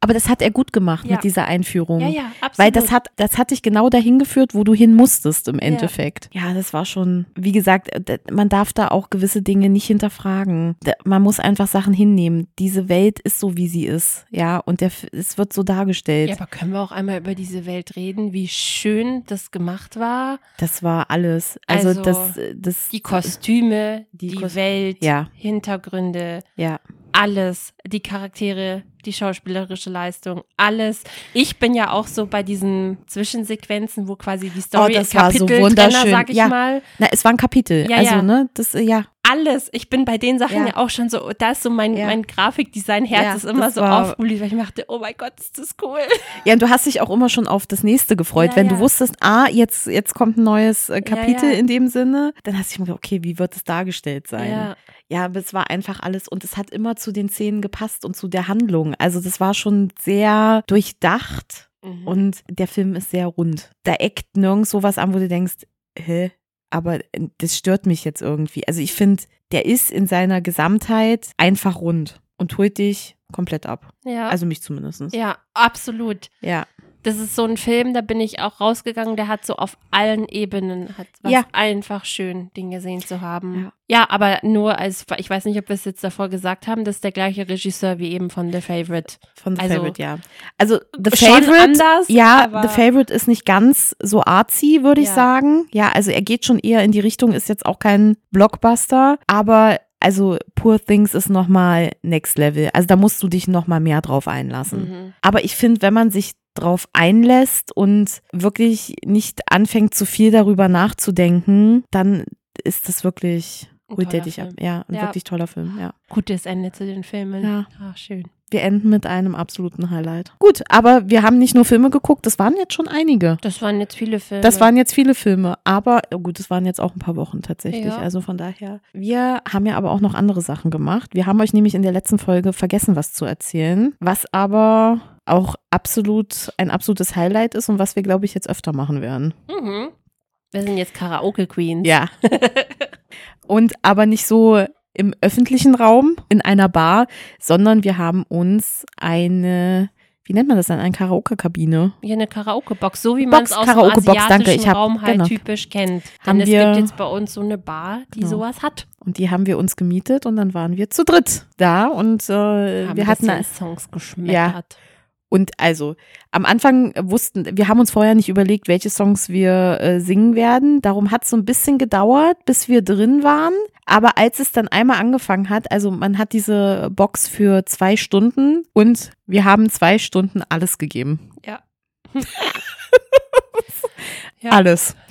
S2: aber das hat er gut gemacht
S1: Ja.
S2: mit dieser Einführung.
S1: Ja, ja, absolut.
S2: Weil das hat, das hat dich genau dahin geführt, wo du hin musstest im Endeffekt. Ja, das war schon, wie gesagt, äh, man darf da auch gewisse Dinge nicht hinterfragen. Man muss einfach Sachen hinnehmen. Diese Welt ist so, wie sie ist. Ja, und der, es wird so dargestellt.
S1: Ja, aber können wir auch einmal über diese Welt reden, wie schön das gemacht war?
S2: Das war alles. Also,
S1: Also,
S2: das, das,
S1: Die Kostüme, die,
S2: Die Kos-
S1: Welt,
S2: ja,
S1: Hintergründe,
S2: ja.
S1: alles, die Charaktere, die schauspielerische Leistung, alles. Ich bin ja auch so bei diesen Zwischensequenzen, wo quasi die Story
S2: Oh, das war so
S1: Kapiteltrenner,
S2: wunderschön.
S1: sag ich
S2: Ja.
S1: mal.
S2: Na, es war ein Kapitel.
S1: Ja,
S2: also,
S1: ja.
S2: ne, das, äh, ja.
S1: Alles. Ich bin bei den Sachen
S2: Ja.
S1: auch schon so, da ist so mein,
S2: Ja.
S1: mein Grafikdesign-Herz ist immer so aufgeblüht, weil ich dachte, oh mein Gott, ist das cool.
S2: Ja, und du hast dich auch immer schon auf das nächste gefreut. Wenn du wusstest, ah, jetzt, jetzt kommt ein neues äh, Kapitel in dem Sinne, dann hast du dich immer gedacht, okay, wie wird es dargestellt sein?
S1: Ja.
S2: Ja, aber es war einfach alles und es hat immer zu den Szenen gepasst und zu der Handlung. Also das war schon sehr durchdacht
S1: Mhm.
S2: und der Film ist sehr rund. Da eckt nirgends sowas an, wo du denkst, hä? Aber äh, das stört mich jetzt irgendwie. Also ich finde, der ist in seiner Gesamtheit einfach rund und holt dich komplett ab.
S1: ja.
S2: Also mich zumindest.
S1: ja, absolut.
S2: Ja.
S1: Das ist so ein Film, da bin ich auch rausgegangen, der hat so auf allen Ebenen, hat was
S2: Ja.
S1: einfach schön, den gesehen zu haben.
S2: Ja.
S1: Ja. aber nur als, ich weiß nicht, ob wir es jetzt davor gesagt haben, das ist der gleiche Regisseur wie eben von The Favorite.
S2: Von The
S1: Also-
S2: Favorite, ja. Also The
S1: Schon
S2: Favorite,
S1: anders,
S2: ja, The Favorite ist nicht ganz so artsy, würde ich
S1: Ja.
S2: sagen. Ja, also er geht schon eher in die Richtung, ist jetzt auch kein Blockbuster, aber also Poor Things ist nochmal Next Level. Also da musst du dich nochmal mehr drauf einlassen.
S1: Mhm.
S2: Aber ich finde, wenn man sich drauf einlässt und wirklich nicht anfängt, zu viel darüber nachzudenken, dann ist das wirklich, holt der dich ab. Ja, ein
S1: Ja.
S2: wirklich toller Film, ja.
S1: Gutes Ende zu den Filmen.
S2: Ja.
S1: Ah, schön.
S2: Wir enden mit einem absoluten Highlight. Gut, aber wir haben nicht nur Filme geguckt, das waren jetzt schon einige.
S1: Das waren jetzt viele Filme.
S2: Das waren jetzt viele Filme, aber oh gut, das waren jetzt auch ein paar Wochen tatsächlich.
S1: Ja.
S2: Also von daher. Wir haben ja aber auch noch andere Sachen gemacht. Wir haben euch nämlich in der letzten Folge vergessen, was zu erzählen, was aber auch absolut ein absolutes Highlight ist und was wir, glaube ich, jetzt öfter machen werden.
S1: Mhm. Wir sind jetzt Karaoke-Queens.
S2: Ja. und aber nicht so im öffentlichen Raum, in einer Bar, sondern wir haben uns eine, wie nennt man das dann, eine Karaoke-Kabine
S1: Hier eine Karaoke-Box, so wie man es
S2: Box,
S1: aus dem
S2: Karaoke-Box,
S1: asiatischen
S2: danke, ich hab-
S1: Raum halt
S2: genau.
S1: typisch kennt.
S2: Haben
S1: Denn es
S2: wir-
S1: gibt jetzt bei uns so eine Bar, die
S2: Genau.
S1: sowas hat.
S2: Und die haben wir uns gemietet und dann waren wir zu dritt da und äh,
S1: Haben
S2: wir hatten
S1: Songs geschmettert.
S2: Und also am Anfang wussten, wir haben uns vorher nicht überlegt, welche Songs wir äh, singen werden. Darum hat es so ein bisschen gedauert, bis wir drin waren. Aber als es dann einmal angefangen hat, also man hat diese Box für zwei Stunden und wir haben zwei Stunden alles gegeben.
S1: Ja. Ja.
S2: Alles.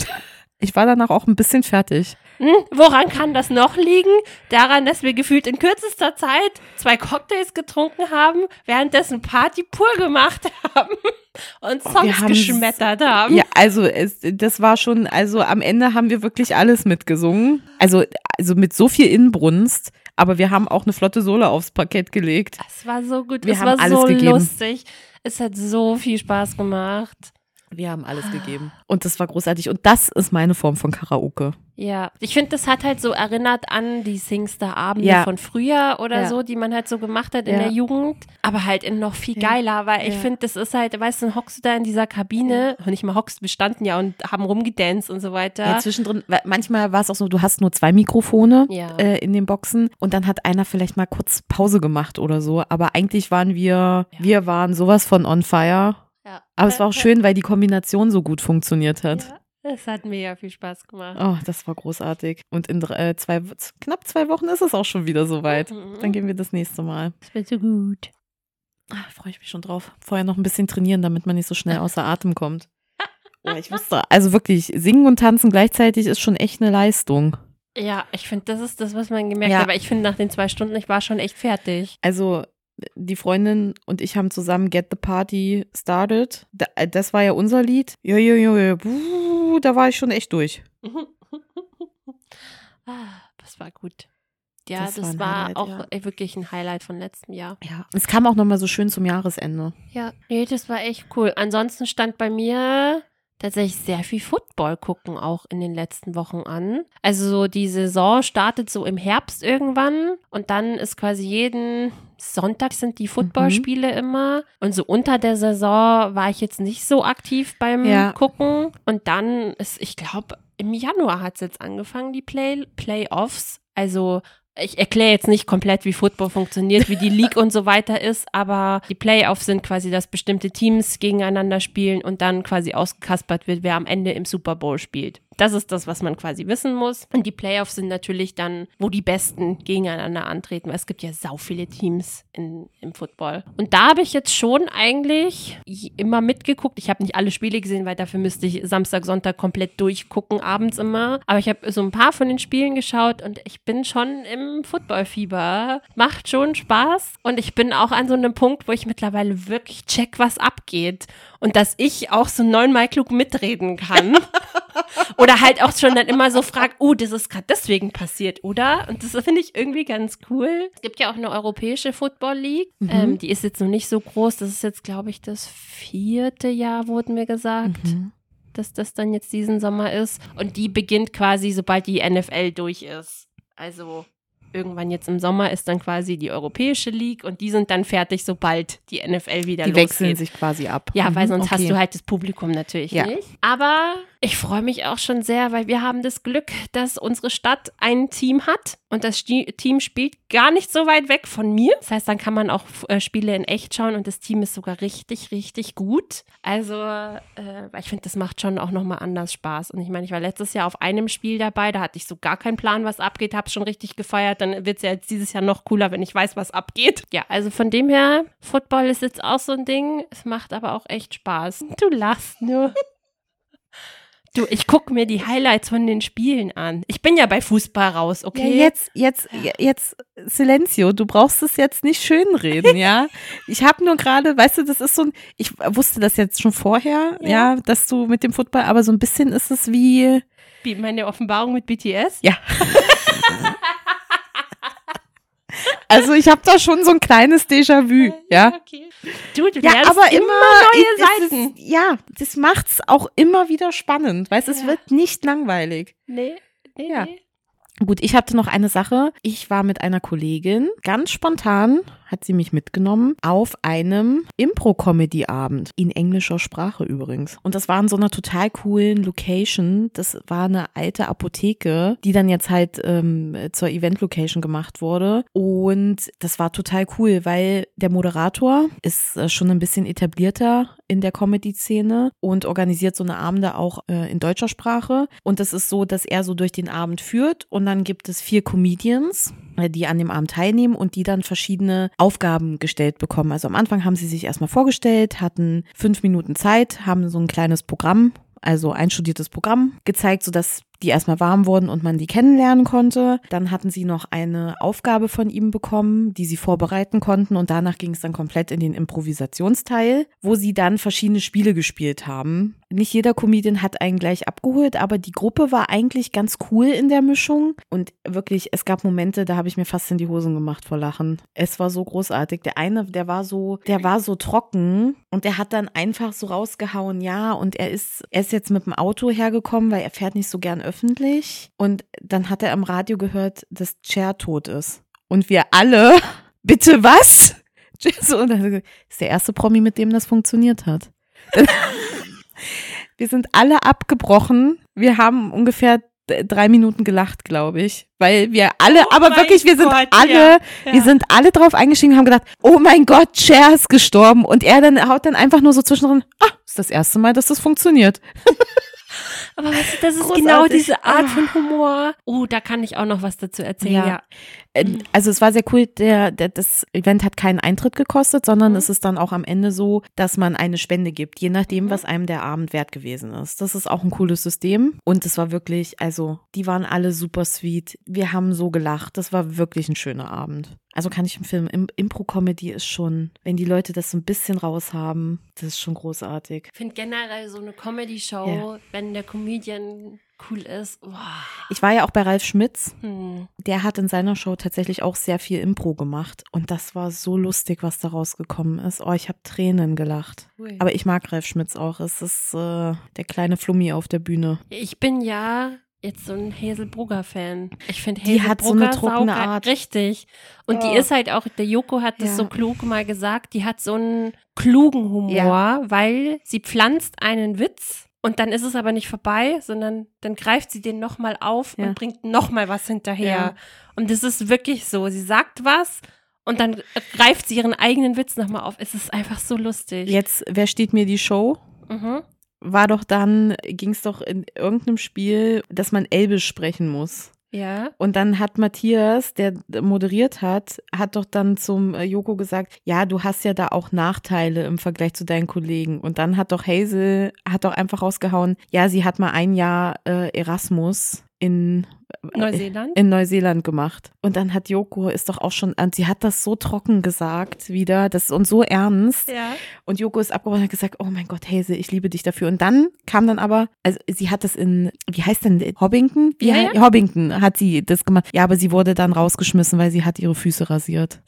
S2: Ich war danach auch ein bisschen fertig.
S1: Hm, woran kann das noch liegen? Daran, dass wir gefühlt in kürzester Zeit zwei Cocktails getrunken haben, währenddessen Party pur gemacht haben und
S2: wir
S1: Songs
S2: haben
S1: geschmettert haben.
S2: Ja, also es, das war schon, also am Ende haben wir wirklich alles mitgesungen. Also, also mit so viel Inbrunst, aber wir haben auch eine flotte Sohle aufs Parkett gelegt.
S1: Es war so gut,
S2: Wir
S1: es
S2: haben
S1: war
S2: alles
S1: so
S2: gegeben.
S1: lustig. Es hat so viel Spaß gemacht.
S2: Wir haben alles gegeben. Und das war großartig. Und das ist meine Form von Karaoke.
S1: Ja, ich finde, das hat halt so erinnert an die Singstar-Abende
S2: Ja.
S1: von früher oder
S2: Ja.
S1: so, die man halt so gemacht hat in
S2: Ja.
S1: der Jugend. Aber halt in noch viel geiler, weil ich finde, das ist halt, weißt du, dann hockst du da in dieser Kabine und nicht mal hockst, wir standen ja und haben rumgedanced und so weiter.
S2: Ja, zwischendrin, manchmal war es auch so, du hast nur zwei Mikrofone
S1: Ja.
S2: äh, in den Boxen und dann hat einer vielleicht mal kurz Pause gemacht oder so. Aber eigentlich waren wir,
S1: Ja.
S2: wir waren sowas von on fire.
S1: Ja.
S2: Aber es war auch schön, weil die Kombination so gut funktioniert hat.
S1: Ja, es hat mega viel Spaß gemacht.
S2: Oh, das war großartig. Und in äh, zwei, knapp zwei Wochen ist es auch schon wieder soweit.
S1: Mhm.
S2: Dann gehen wir das nächste Mal.
S1: Das wird so gut.
S2: Ah, Freue ich mich schon drauf. Vorher noch ein bisschen trainieren, damit man nicht so schnell außer Atem kommt. Oh, ich wusste, also wirklich, singen und tanzen gleichzeitig ist schon echt eine Leistung.
S1: Ja, ich finde, das ist das, was man gemerkt
S2: Ja.
S1: hat. Aber ich finde, nach den zwei Stunden, ich war schon echt fertig.
S2: Also die Freundin und ich haben zusammen Get the Party Started. Äh, das war ja unser Lied. Jo, jo, jo. Puh, da war ich schon echt durch.
S1: ah, das war gut. Ja,
S2: Das
S1: das,
S2: war
S1: war auch
S2: ja.
S1: wirklich ein Highlight von letztem Jahr.
S2: Ja. Es kam auch nochmal so schön zum Jahresende.
S1: Ja, nee, das war echt cool. Ansonsten stand bei mir tatsächlich sehr viel Football gucken auch in den letzten Wochen an. Also so die Saison startet so im Herbst irgendwann und dann ist quasi jeden Sonntag sind die Footballspiele mhm. immer. Und so unter der Saison war ich jetzt nicht so aktiv beim ja. Gucken. Und dann ist, ich glaube, im Januar hat es jetzt angefangen, die Play Playoffs. Also ich erkläre jetzt nicht komplett, wie Football funktioniert, wie die League und so weiter ist, aber die Playoffs sind quasi, dass bestimmte Teams gegeneinander spielen und dann quasi ausgekaspert wird, wer am Ende im Super Bowl spielt. Das ist das, was man quasi wissen muss. Und die Playoffs sind natürlich dann, wo die Besten gegeneinander antreten, weil es gibt ja sau viele Teams in, im Football. Und da habe ich jetzt schon eigentlich immer mitgeguckt. Ich habe nicht alle Spiele gesehen, weil dafür müsste ich Samstag, Sonntag komplett durchgucken, abends immer. Aber ich habe so ein paar von den Spielen geschaut und ich bin schon im Footballfieber. Macht schon Spaß. Und ich bin auch an so einem Punkt, wo ich mittlerweile wirklich check, was abgeht. Und dass ich auch so neunmal klug mitreden kann. Oder halt auch schon dann immer so fragt, oh, das ist gerade deswegen passiert, oder? Und das finde ich irgendwie ganz cool. Es gibt ja auch eine europäische Football League. Mhm. Ähm, die ist jetzt noch nicht so groß. Das ist jetzt, glaube ich, das vierte Jahr, wurde mir gesagt. Mhm. Dass das dann jetzt diesen Sommer ist. Und die beginnt quasi, sobald die NFL durch ist. Also irgendwann jetzt im Sommer ist dann quasi die Europäische League und die sind dann fertig, sobald die NFL wieder die losgeht. Die
S2: wechseln sich quasi ab.
S1: Ja, weil mhm, sonst okay. hast du halt das Publikum natürlich ja. nicht. Aber ich freue mich auch schon sehr, weil wir haben das Glück, dass unsere Stadt ein Team hat und das Team spielt gar nicht so weit weg von mir. Das heißt, dann kann man auch äh, Spiele in echt schauen und das Team ist sogar richtig, richtig gut. Also, äh, ich finde, das macht schon auch nochmal anders Spaß. Und ich meine, ich war letztes Jahr auf einem Spiel dabei, da hatte ich so gar keinen Plan, was abgeht, habe schon richtig gefeiert. Dann wird es ja jetzt dieses Jahr noch cooler, wenn ich weiß, was abgeht. Ja, also von dem her, Football ist jetzt auch so ein Ding. Es macht aber auch echt Spaß. Du lachst nur. Du, ich gucke mir die Highlights von den Spielen an. Ich bin ja bei Fußball raus, okay?
S2: Ja, jetzt, jetzt, jetzt, Silencio, du brauchst es jetzt nicht schönreden, ja? Ich habe nur gerade, weißt du, das ist so ein, ich wusste das jetzt schon vorher, ja. ja, dass du mit dem Football, aber so ein bisschen ist es wie.
S1: Wie meine Offenbarung mit BTS?
S2: Ja. Also ich habe da schon so ein kleines Déjà-vu, ja. Okay.
S1: Du, du ja, aber immer, neue
S2: Seiten. Ist, ja, das macht's auch immer wieder spannend, weißt, es ja. wird nicht langweilig.
S1: Nee, nee,
S2: ja.
S1: nee.
S2: Gut, ich hatte noch eine Sache. Ich war mit einer Kollegin ganz spontan hat sie mich mitgenommen auf einem Impro-Comedy-Abend in englischer Sprache übrigens. Und das war in so einer total coolen Location. Das war eine alte Apotheke, die dann jetzt halt ähm, zur Event-Location gemacht wurde. Und das war total cool, weil der Moderator ist äh, schon ein bisschen etablierter in der Comedy-Szene und organisiert so eine Abende auch äh, in deutscher Sprache. Und das ist so, dass er so durch den Abend führt und dann gibt es vier Comedians, die an dem Abend teilnehmen und die dann verschiedene Aufgaben gestellt bekommen. Also am Anfang haben sie sich erstmal vorgestellt, hatten fünf Minuten Zeit, haben so ein kleines Programm also einstudiertes Programm gezeigt, sodass die erstmal warm wurden und man die kennenlernen konnte. Dann hatten sie noch eine Aufgabe von ihm bekommen, die sie vorbereiten konnten und danach ging es dann komplett in den Improvisationsteil, wo sie dann verschiedene Spiele gespielt haben. Nicht jeder Comedian hat einen gleich abgeholt, aber die Gruppe war eigentlich ganz cool in der Mischung und wirklich, es gab Momente, da habe ich mir fast in die Hosen gemacht vor Lachen. Es war so großartig. Der eine, der war so, der war so trocken und der hat dann einfach so rausgehauen, ja, und er ist, er ist jetzt mit dem Auto hergekommen, weil er fährt nicht so gern öffentlich. Und dann hat er am Radio gehört, dass Cher tot ist. Und wir alle, bitte was? So, das ist der erste Promi, mit dem das funktioniert hat. wir sind alle abgebrochen. Wir haben ungefähr drei Minuten gelacht, glaube ich, weil wir alle, oh aber wirklich, wir sind Gott, alle, ja, ja. wir sind alle drauf eingestiegen und haben gedacht, oh mein Gott, Cher ist gestorben und er dann haut dann einfach nur so zwischendrin, ah, ist das erste Mal, dass das funktioniert.
S1: Aber weißt du, das ist Großartig. genau diese Art ah. von Humor. Oh, da kann ich auch noch was dazu erzählen. Ja. ja.
S2: Äh, also es war sehr cool, der, der, das Event hat keinen Eintritt gekostet, sondern mhm. es ist dann auch am Ende so, dass man eine Spende gibt, je nachdem, mhm. was einem der Abend wert gewesen ist. Das ist auch ein cooles System. Und es war wirklich, also die waren alle super sweet. Wir haben so gelacht. Das war wirklich ein schöner Abend. Also kann ich empfehlen, Im Impro-Comedy ist schon, wenn die Leute das so ein bisschen raus haben, das ist schon großartig.
S1: Ich finde generell so eine Comedy-Show, ja. wenn der Comedian cool ist. Wow.
S2: Ich war ja auch bei Ralf Schmitz. Hm. Der hat in seiner Show tatsächlich auch sehr viel Impro gemacht. Und das war so lustig, was da rausgekommen ist. Oh, ich habe Tränen gelacht. Ui. Aber ich mag Ralf Schmitz auch. Es ist äh, der kleine Flummi auf der Bühne.
S1: Ich bin ja jetzt so ein Hazel Brugger-Fan. Ich finde
S2: Die
S1: Hazel
S2: hat so eine trockene. Art.
S1: Richtig. Und die
S2: Ja.
S1: ist halt auch, der Joko hat das
S2: Ja.
S1: so klug mal gesagt, die hat so einen klugen Humor,
S2: Ja.
S1: weil sie pflanzt einen Witz und dann ist es aber nicht vorbei, sondern dann greift sie den nochmal auf
S2: Ja.
S1: und bringt nochmal was hinterher.
S2: Ja.
S1: Und das ist wirklich so. Sie sagt was und dann greift sie ihren eigenen Witz nochmal auf. Es ist einfach so lustig.
S2: Jetzt, wer steht mir die Show?
S1: Mhm.
S2: War doch dann, ging es doch in irgendeinem Spiel, dass man Elbisch sprechen muss.
S1: Ja.
S2: Und dann hat Matthias, der moderiert hat, hat doch dann zum äh, Joko gesagt, ja, du hast ja da auch Nachteile im Vergleich zu deinen Kollegen. Und dann hat doch Hazel, hat doch einfach rausgehauen, ja, sie hat mal ein Jahr äh, Erasmus in
S1: Neuseeland.
S2: in Neuseeland gemacht. Und dann hat Joko ist doch auch schon, und sie hat das so trocken gesagt wieder, das und so ernst.
S1: Ja.
S2: Und Joko ist abgehauen und hat gesagt, oh mein Gott, Hazel, ich liebe dich dafür. Und dann kam dann aber, also sie hat das in, wie heißt denn, Hobbington? Wie
S1: Ja, ja.
S2: Hobbington hat sie das gemacht. Ja, aber sie wurde dann rausgeschmissen, weil sie hat ihre Füße rasiert.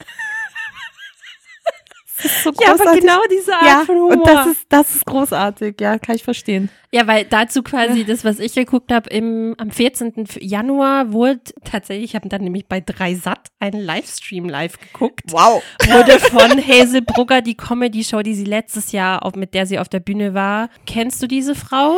S2: Das ist so
S1: Ja, aber
S2: großartig.
S1: genau diese Art
S2: ja,
S1: von Humor.
S2: und das ist, das ist großartig. Ja, kann ich verstehen.
S1: Ja, weil dazu quasi das, was ich geguckt habe, im am 14. Januar wurde tatsächlich, ich habe dann nämlich bei 3 Satt einen Livestream live geguckt.
S2: Wow.
S1: Wurde von Hazel Brugger die Comedy-Show, die sie letztes Jahr, auf, mit der sie auf der Bühne war. Kennst du diese Frau?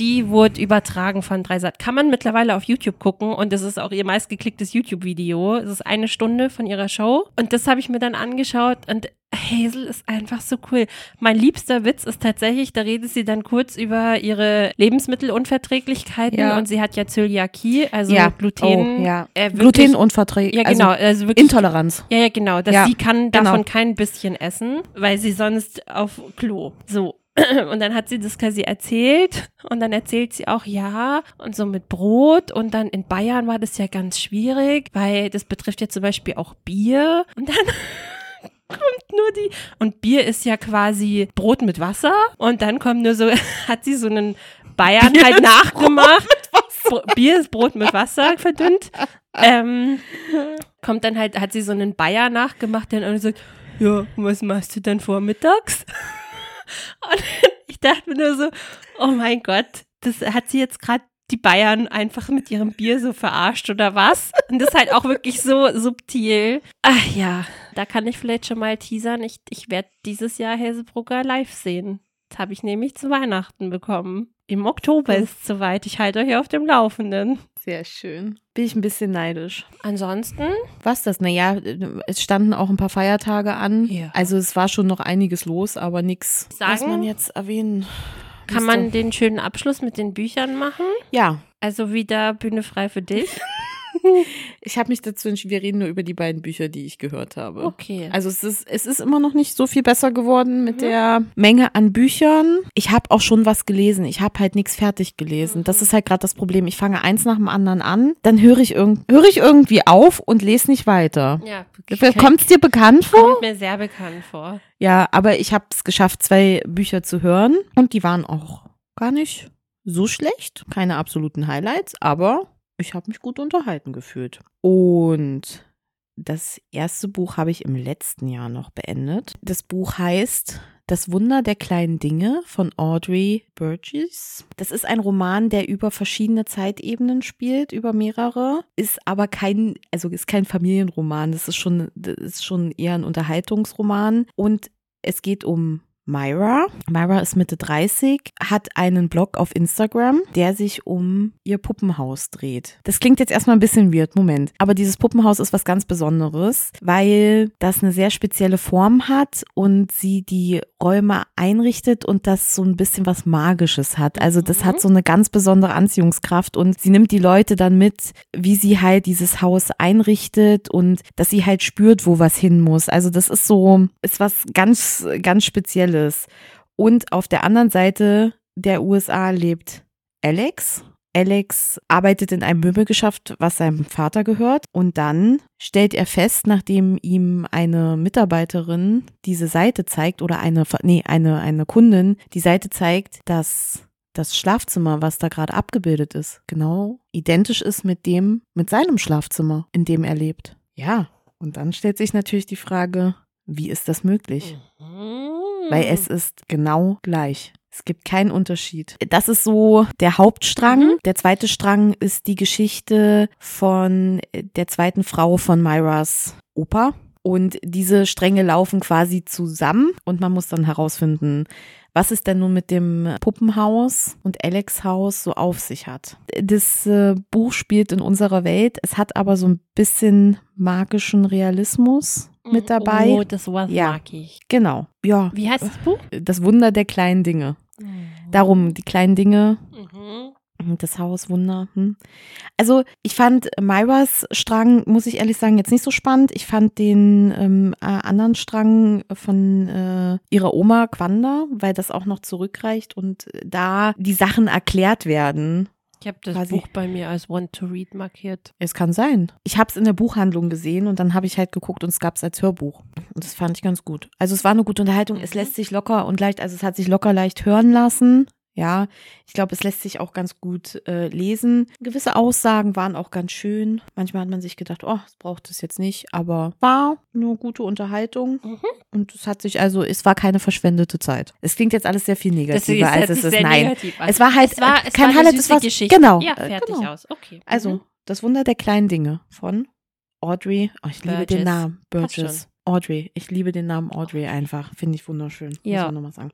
S1: Die wurde übertragen von Dreisat. Kann man mittlerweile auf YouTube gucken und das ist auch ihr meistgeklicktes YouTube-Video. Es ist eine Stunde von ihrer Show und das habe ich mir dann angeschaut und Hazel ist einfach so cool. Mein liebster Witz ist tatsächlich, da redet sie dann kurz über ihre Lebensmittelunverträglichkeiten
S2: Ja.
S1: und sie hat ja Zöliakie, also
S2: Ja.
S1: Gluten.
S2: Oh, ja.
S1: äh, wirklich-
S2: Glutenunverträglich.
S1: Ja, genau.
S2: Also
S1: Also, wirklich
S2: Intoleranz.
S1: ja, ja, genau. Dass sie kann
S2: genau.
S1: davon kein bisschen essen, weil sie sonst auf Klo. So. Und dann hat sie das quasi erzählt und dann erzählt sie auch, ja, und so mit Brot und dann in Bayern war das ja ganz schwierig, weil das betrifft ja zum Beispiel auch Bier und dann kommt nur die, und Bier ist ja quasi Brot mit Wasser und dann kommt nur so, hat sie so einen Bayern
S2: Bier
S1: halt nachgemacht. Bier ist Brot mit Wasser verdünnt. Ähm, kommt dann halt, hat sie so einen Bayer nachgemacht, der dann sagt, ja, was machst du denn vormittags? Und ich dachte mir nur so, oh mein Gott, das hat sie jetzt gerade die Bayern einfach mit ihrem Bier so verarscht oder was? Und das ist halt auch wirklich so subtil. Ach ja, da kann ich vielleicht schon mal teasern. Ich, ich werde dieses Jahr Häsebrucker live sehen. Das habe ich nämlich zu Weihnachten bekommen. Im Oktober ist es soweit. Ich halte euch auf dem Laufenden.
S2: Sehr schön. Bin ich ein bisschen neidisch.
S1: Ansonsten,
S2: Was das? Naja, es standen auch ein paar Feiertage an.
S1: Ja.
S2: Also es war schon noch einiges los, aber nichts, was man jetzt erwähnen
S1: kann
S2: müsste.
S1: man den schönen Abschluss mit den Büchern machen?
S2: Ja,
S1: Also wieder Bühne frei für dich.
S2: ich habe mich dazu entschieden, wir reden nur über die beiden Bücher, die ich gehört habe.
S1: Okay.
S2: Also es ist, es ist immer noch nicht so viel besser geworden mit
S1: Mhm.
S2: der Menge an Büchern. Ich habe auch schon was gelesen. Ich habe halt nichts fertig gelesen. Das ist halt gerade das Problem. Ich fange eins nach dem anderen an, dann höre ich, irgend, höre ich irgendwie auf und lese nicht weiter.
S1: ja, wirklich.
S2: Kommt es dir bekannt vor?
S1: Kommt mir sehr bekannt vor.
S2: Ja, aber ich habe es geschafft, zwei Bücher zu hören und die waren auch gar nicht so schlecht. Keine absoluten Highlights, aber ich habe mich gut unterhalten gefühlt. Und das erste Buch habe ich im letzten Jahr noch beendet. Das Buch heißt Das Wunder der kleinen Dinge von Audrey Burgess. Das ist ein Roman, der über verschiedene Zeitebenen spielt, über mehrere, ist aber kein, also ist kein Familienroman. Das ist schon, das ist schon eher ein Unterhaltungsroman und es geht um Myra. Myra ist Mitte 30, hat einen Blog auf Instagram, der sich um ihr Puppenhaus dreht. Das klingt jetzt erstmal ein bisschen weird, Moment. Aber dieses Puppenhaus ist was ganz Besonderes, weil das eine sehr spezielle Form hat und sie die Räume einrichtet und das so ein bisschen was Magisches hat. Also das
S1: Mhm.
S2: hat so eine ganz besondere Anziehungskraft und sie nimmt die Leute dann mit, wie sie halt dieses Haus einrichtet und dass sie halt spürt, wo was hin muss. Also das ist so, ist was ganz, ganz Spezielles. Und auf der anderen Seite der USA lebt Alex. Alex arbeitet in einem Möbelgeschäft, was seinem Vater gehört. Und dann stellt er fest, nachdem ihm eine Mitarbeiterin diese Seite zeigt oder eine, nee, eine, eine Kundin die Seite zeigt, dass das Schlafzimmer, was da gerade abgebildet ist, genau identisch ist mit dem, mit seinem Schlafzimmer, in dem er lebt. Ja. Und dann stellt sich natürlich die Frage, wie ist das möglich?
S1: Mhm.
S2: Weil es ist genau gleich. Es gibt keinen Unterschied. Das ist so der Hauptstrang.
S1: Mhm.
S2: Der zweite Strang ist die Geschichte von der zweiten Frau von Myras Opa. Und diese Stränge laufen quasi zusammen und man muss dann herausfinden, was es denn nun mit dem Puppenhaus und Alex Haus so auf sich hat. Das äh, Buch spielt in unserer Welt. Es hat aber so ein bisschen magischen Realismus mit dabei.
S1: Oh, das Wort
S2: Ja.
S1: mag ich.
S2: Genau. Ja.
S1: Wie heißt das Buch?
S2: Das Wunder der kleinen Dinge. Darum, die kleinen Dinge,
S1: Mhm.
S2: das Haus, Wunder. Hm. Also, ich fand Myras Strang, muss ich ehrlich sagen, jetzt nicht so spannend. Ich fand den ähm, äh, anderen Strang von äh, ihrer Oma Quanda, weil das auch noch zurückreicht und da die Sachen erklärt werden.
S1: Ich habe das
S2: Quasi.
S1: Buch bei mir als Want to Read markiert.
S2: Es kann sein. Ich habe es in der Buchhandlung gesehen und dann habe ich halt geguckt und es gab es als Hörbuch. Und das fand ich ganz gut. Also es war eine gute Unterhaltung. Es
S1: Mhm.
S2: lässt sich locker und leicht, also es hat sich locker leicht hören lassen. Ja, ich glaube, es lässt sich auch ganz gut äh, lesen. Gewisse Aussagen waren auch ganz schön. Manchmal hat man sich gedacht, oh, das braucht es jetzt nicht, aber war eine gute Unterhaltung.
S1: Mhm.
S2: Und es hat sich also, es war keine verschwendete Zeit. Es klingt jetzt alles sehr viel negativer, als es ist. Nein. Es war halt
S1: es war,
S2: äh,
S1: es
S2: kein
S1: war
S2: Highlight, es war
S1: Geschichte.
S2: genau.
S1: Ja,
S2: äh,
S1: fertig
S2: genau.
S1: aus. Okay.
S2: Also,
S1: Mhm.
S2: das Wunder der kleinen Dinge von Audrey. Oh, ich liebe den
S1: Burgess.
S2: Namen. Burgess. Audrey. Ich liebe den Namen Audrey einfach. Finde ich wunderschön.
S1: Ja.
S2: Muss man nochmal sagen.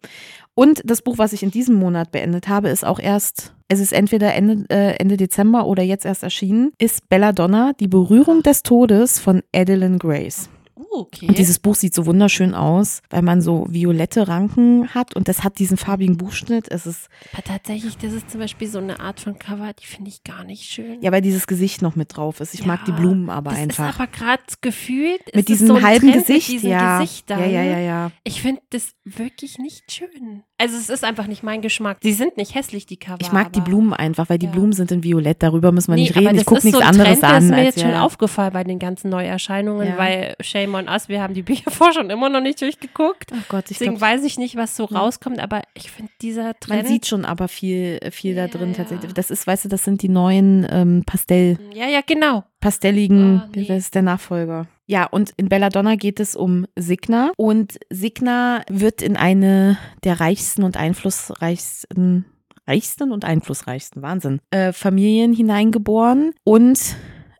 S2: Und das Buch, was ich in diesem Monat beendet habe, ist auch erst, es ist entweder Ende, äh, Ende Dezember oder jetzt erst erschienen, ist Belladonna, die Berührung des Todes von Adeline Grace.
S1: Oh, okay.
S2: Und dieses Buch sieht so wunderschön aus, weil man so violette Ranken hat und das hat diesen farbigen Buchschnitt. Es ist,
S1: Aber tatsächlich, das ist zum Beispiel so eine Art von Cover, die finde ich gar nicht schön.
S2: ja, weil dieses Gesicht noch mit drauf ist. Ich mag die
S1: Ja,
S2: Blumen aber
S1: das
S2: einfach.
S1: ist aber gerade gefühlt.
S2: mit
S1: es
S2: diesem
S1: so ein
S2: halben
S1: Trend
S2: Gesicht,
S1: mit
S2: ja.
S1: Gesichtern.
S2: ja. Ja, ja, ja,
S1: Ich finde das wirklich nicht schön. Also es ist einfach nicht mein Geschmack. Sie sind nicht hässlich, die Cover.
S2: Ich mag die Blumen einfach, weil die
S1: Ja.
S2: Blumen sind in Violett. Darüber müssen wir
S1: Nee,
S2: nicht reden. Ich
S1: das
S2: gucke nichts
S1: so
S2: anderes
S1: Trend,
S2: an.
S1: Das ist mir jetzt schon
S2: ja.
S1: aufgefallen bei den ganzen Neuerscheinungen,
S2: Ja.
S1: weil Shame on Us, wir haben die Bücher vorher schon immer noch nicht durchgeguckt.
S2: Oh Gott, ich
S1: Deswegen
S2: glaube,
S1: weiß ich nicht, was so rauskommt, aber ich finde dieser Trend.
S2: man sieht schon aber viel, viel da drin
S1: ja.
S2: tatsächlich. Das ist, weißt du, das sind die neuen ähm, Pastell,
S1: ja, ja, genau.
S2: pastelligen,
S1: Ah, nee.
S2: das ist der Nachfolger. Ja, und in Belladonna geht es um Signa und Signa wird in eine der reichsten und einflussreichsten reichsten und einflussreichsten, Wahnsinn, äh, Familien hineingeboren und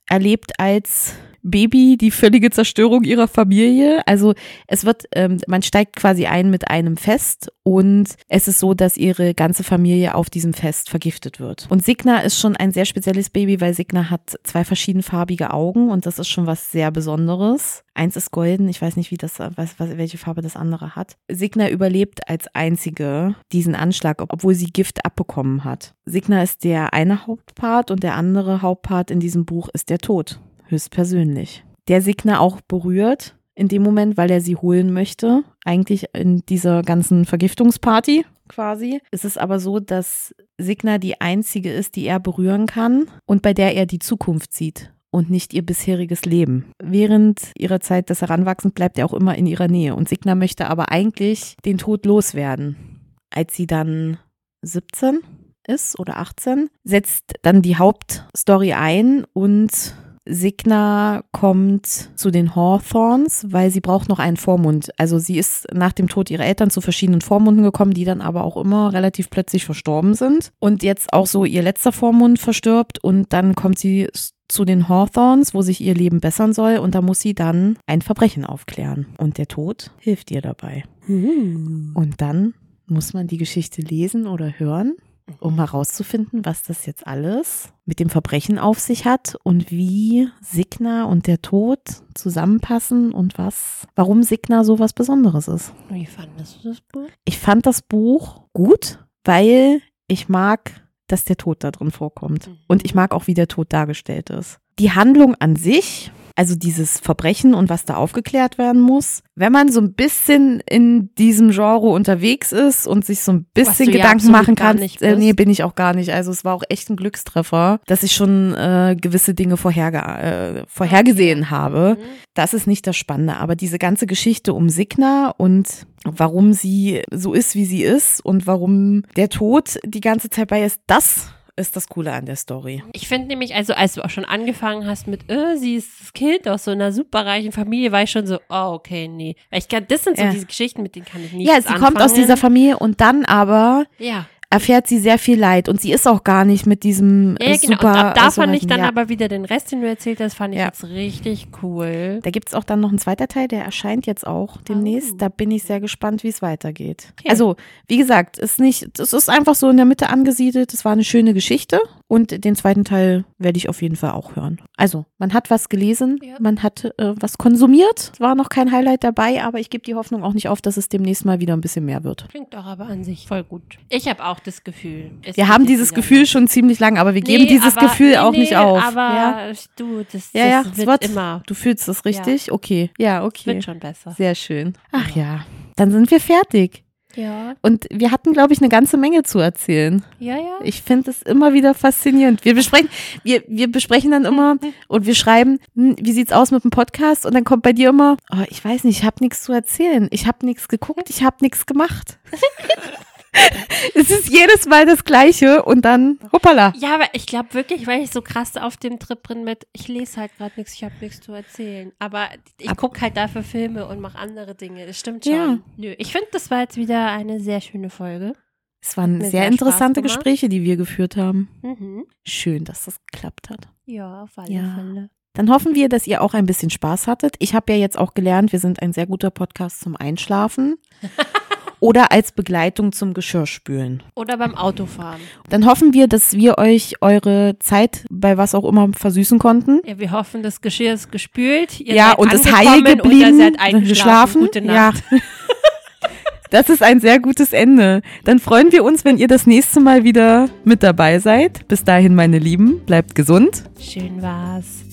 S2: erlebt als Baby die völlige Zerstörung ihrer Familie. Also es wird, ähm, man steigt quasi ein mit einem Fest und es ist so, dass ihre ganze Familie auf diesem Fest vergiftet wird. Und Signa ist schon ein sehr spezielles Baby, weil Signa hat zwei verschiedenfarbige Augen und das ist schon was sehr Besonderes. Eins ist golden, ich weiß nicht, wie das, was, was, welche Farbe das andere hat. Signa überlebt als einzige diesen Anschlag, ob- obwohl sie Gift abbekommen hat. Signa ist der eine Hauptpart und der andere Hauptpart in diesem Buch ist der Tod höchstpersönlich. Der Signa auch berührt in dem Moment, weil er sie holen möchte. Eigentlich in dieser ganzen Vergiftungsparty quasi. Es ist aber so, dass Signa die einzige ist, die er berühren kann und bei der er die Zukunft sieht und nicht ihr bisheriges Leben. Während ihrer Zeit des Heranwachsens bleibt er auch immer in ihrer Nähe und Signa möchte aber eigentlich den Tod loswerden. Als sie dann 17 ist oder 18, setzt dann die Hauptstory ein und Signa kommt zu den Hawthorns, weil sie braucht noch einen Vormund. Also sie ist nach dem Tod ihrer Eltern zu verschiedenen Vormunden gekommen, die dann aber auch immer relativ plötzlich verstorben sind. Und jetzt auch so ihr letzter Vormund verstirbt und dann kommt sie zu den Hawthorns, wo sich ihr Leben bessern soll und da muss sie dann ein Verbrechen aufklären. Und der Tod hilft ihr dabei. Und dann muss man die Geschichte lesen oder hören um herauszufinden, was das jetzt alles mit dem Verbrechen auf sich hat und wie Signa und der Tod zusammenpassen und was, warum Signa so was Besonderes ist.
S1: Wie fandest du das Buch?
S2: Ich fand das Buch gut, weil ich mag, dass der Tod da drin vorkommt. Und ich mag auch, wie der Tod dargestellt ist. Die Handlung an sich, also dieses Verbrechen und was da aufgeklärt werden muss, wenn man so ein bisschen in diesem Genre unterwegs ist und sich so ein bisschen
S1: ja
S2: Gedanken
S1: absolut
S2: machen kann, äh, nee, bin ich auch gar nicht. Also es war auch echt ein Glückstreffer, dass ich schon äh, gewisse Dinge vorherge äh, vorhergesehen habe.
S1: Mhm.
S2: Das ist nicht das Spannende, aber diese ganze Geschichte um Signa und warum sie so ist, wie sie ist und warum der Tod die ganze Zeit bei ihr ist, das ist das Coole an der Story.
S1: Ich finde nämlich, also als du auch schon angefangen hast mit, äh, sie ist das Kind aus so einer superreichen Familie, war ich schon so, oh, okay, nee. Weil ich kann, das sind so
S2: Ja.
S1: diese Geschichten, mit denen kann ich nicht
S2: Ja, sie kommt aus dieser Familie und dann aber
S1: Ja,
S2: erfährt sie sehr viel Leid und sie ist auch gar nicht mit diesem
S1: ja,
S2: äh,
S1: ja genau.
S2: super.
S1: und ab da
S2: äh,
S1: fand ich dann
S2: ja.
S1: aber wieder den Rest, den du erzählt hast, fand ich
S2: Ja.
S1: jetzt richtig cool.
S2: Da gibt's auch dann noch ein zweiter Teil, der erscheint jetzt auch demnächst.
S1: Oh.
S2: Da bin ich sehr gespannt, wie es weitergeht.
S1: Okay.
S2: Also, wie gesagt, ist nicht, es ist einfach so in der Mitte angesiedelt. Es war eine schöne Geschichte und den zweiten Teil werde ich auf jeden Fall auch hören. Also, man hat was gelesen,
S1: Ja.
S2: man hat äh, was konsumiert. Es war noch kein Highlight dabei, aber ich gebe die Hoffnung auch nicht auf, dass es demnächst mal wieder ein bisschen mehr wird.
S1: Klingt doch aber an sich voll gut. Ich habe auch das Gefühl.
S2: Wir haben dieses Gefühl schon ziemlich lang, aber wir geben
S1: Nee,
S2: dieses
S1: aber-
S2: Gefühl
S1: nee,
S2: auch nicht auf.
S1: Aber
S2: ja,
S1: du, das,
S2: ja, ja
S1: das wird
S2: wird
S1: immer.
S2: Du fühlst es richtig? Okay. Ja, okay.
S1: Wird schon besser.
S2: Sehr schön. Ach ja, dann sind wir fertig.
S1: Ja,
S2: Und wir hatten, glaube ich, eine ganze Menge zu erzählen.
S1: ja, ja.
S2: Ich finde es immer wieder faszinierend. Wir besprechen, wir, wir besprechen dann immer und wir schreiben, hm, wie sieht's aus mit dem Podcast? Und dann kommt bei dir immer, oh, ich weiß nicht, ich habe nichts zu erzählen. Ich habe nichts geguckt, ich habe nichts gemacht. es ist jedes Mal das Gleiche und dann, hoppala.
S1: Ja, aber ich glaube wirklich, weil ich so krass auf dem Trip bin mit, ich lese halt gerade nichts, ich habe nichts zu erzählen. Aber ich gucke halt dafür Filme und mache andere Dinge. Das stimmt schon.
S2: Ja.
S1: Nö, ich finde, das war jetzt wieder eine sehr schöne Folge.
S2: Es waren sehr
S1: sehr
S2: interessante. Gespräche, die wir geführt haben.
S1: Mhm.
S2: Schön, dass das geklappt hat.
S1: Ja, auf alle
S2: Ja.
S1: Fälle.
S2: Dann hoffen wir, dass ihr auch ein bisschen Spaß hattet. Ich habe ja jetzt auch gelernt, wir sind ein sehr guter Podcast zum Einschlafen oder als Begleitung zum Geschirrspülen.
S1: Oder beim Autofahren.
S2: Dann hoffen wir, dass wir euch eure Zeit bei was auch immer versüßen konnten.
S1: Ja, wir hoffen, das Geschirr ist gespült. Ihr
S2: ja,
S1: seid
S2: und ist heil
S1: Oder
S2: geblieben,
S1: seid eingeschlafen.
S2: geschlafen.
S1: Gute Nacht.
S2: Ja. Das ist ein sehr gutes Ende. Dann freuen wir uns, wenn ihr das nächste Mal wieder mit dabei seid. Bis dahin, meine Lieben, bleibt gesund.
S1: Schön war's.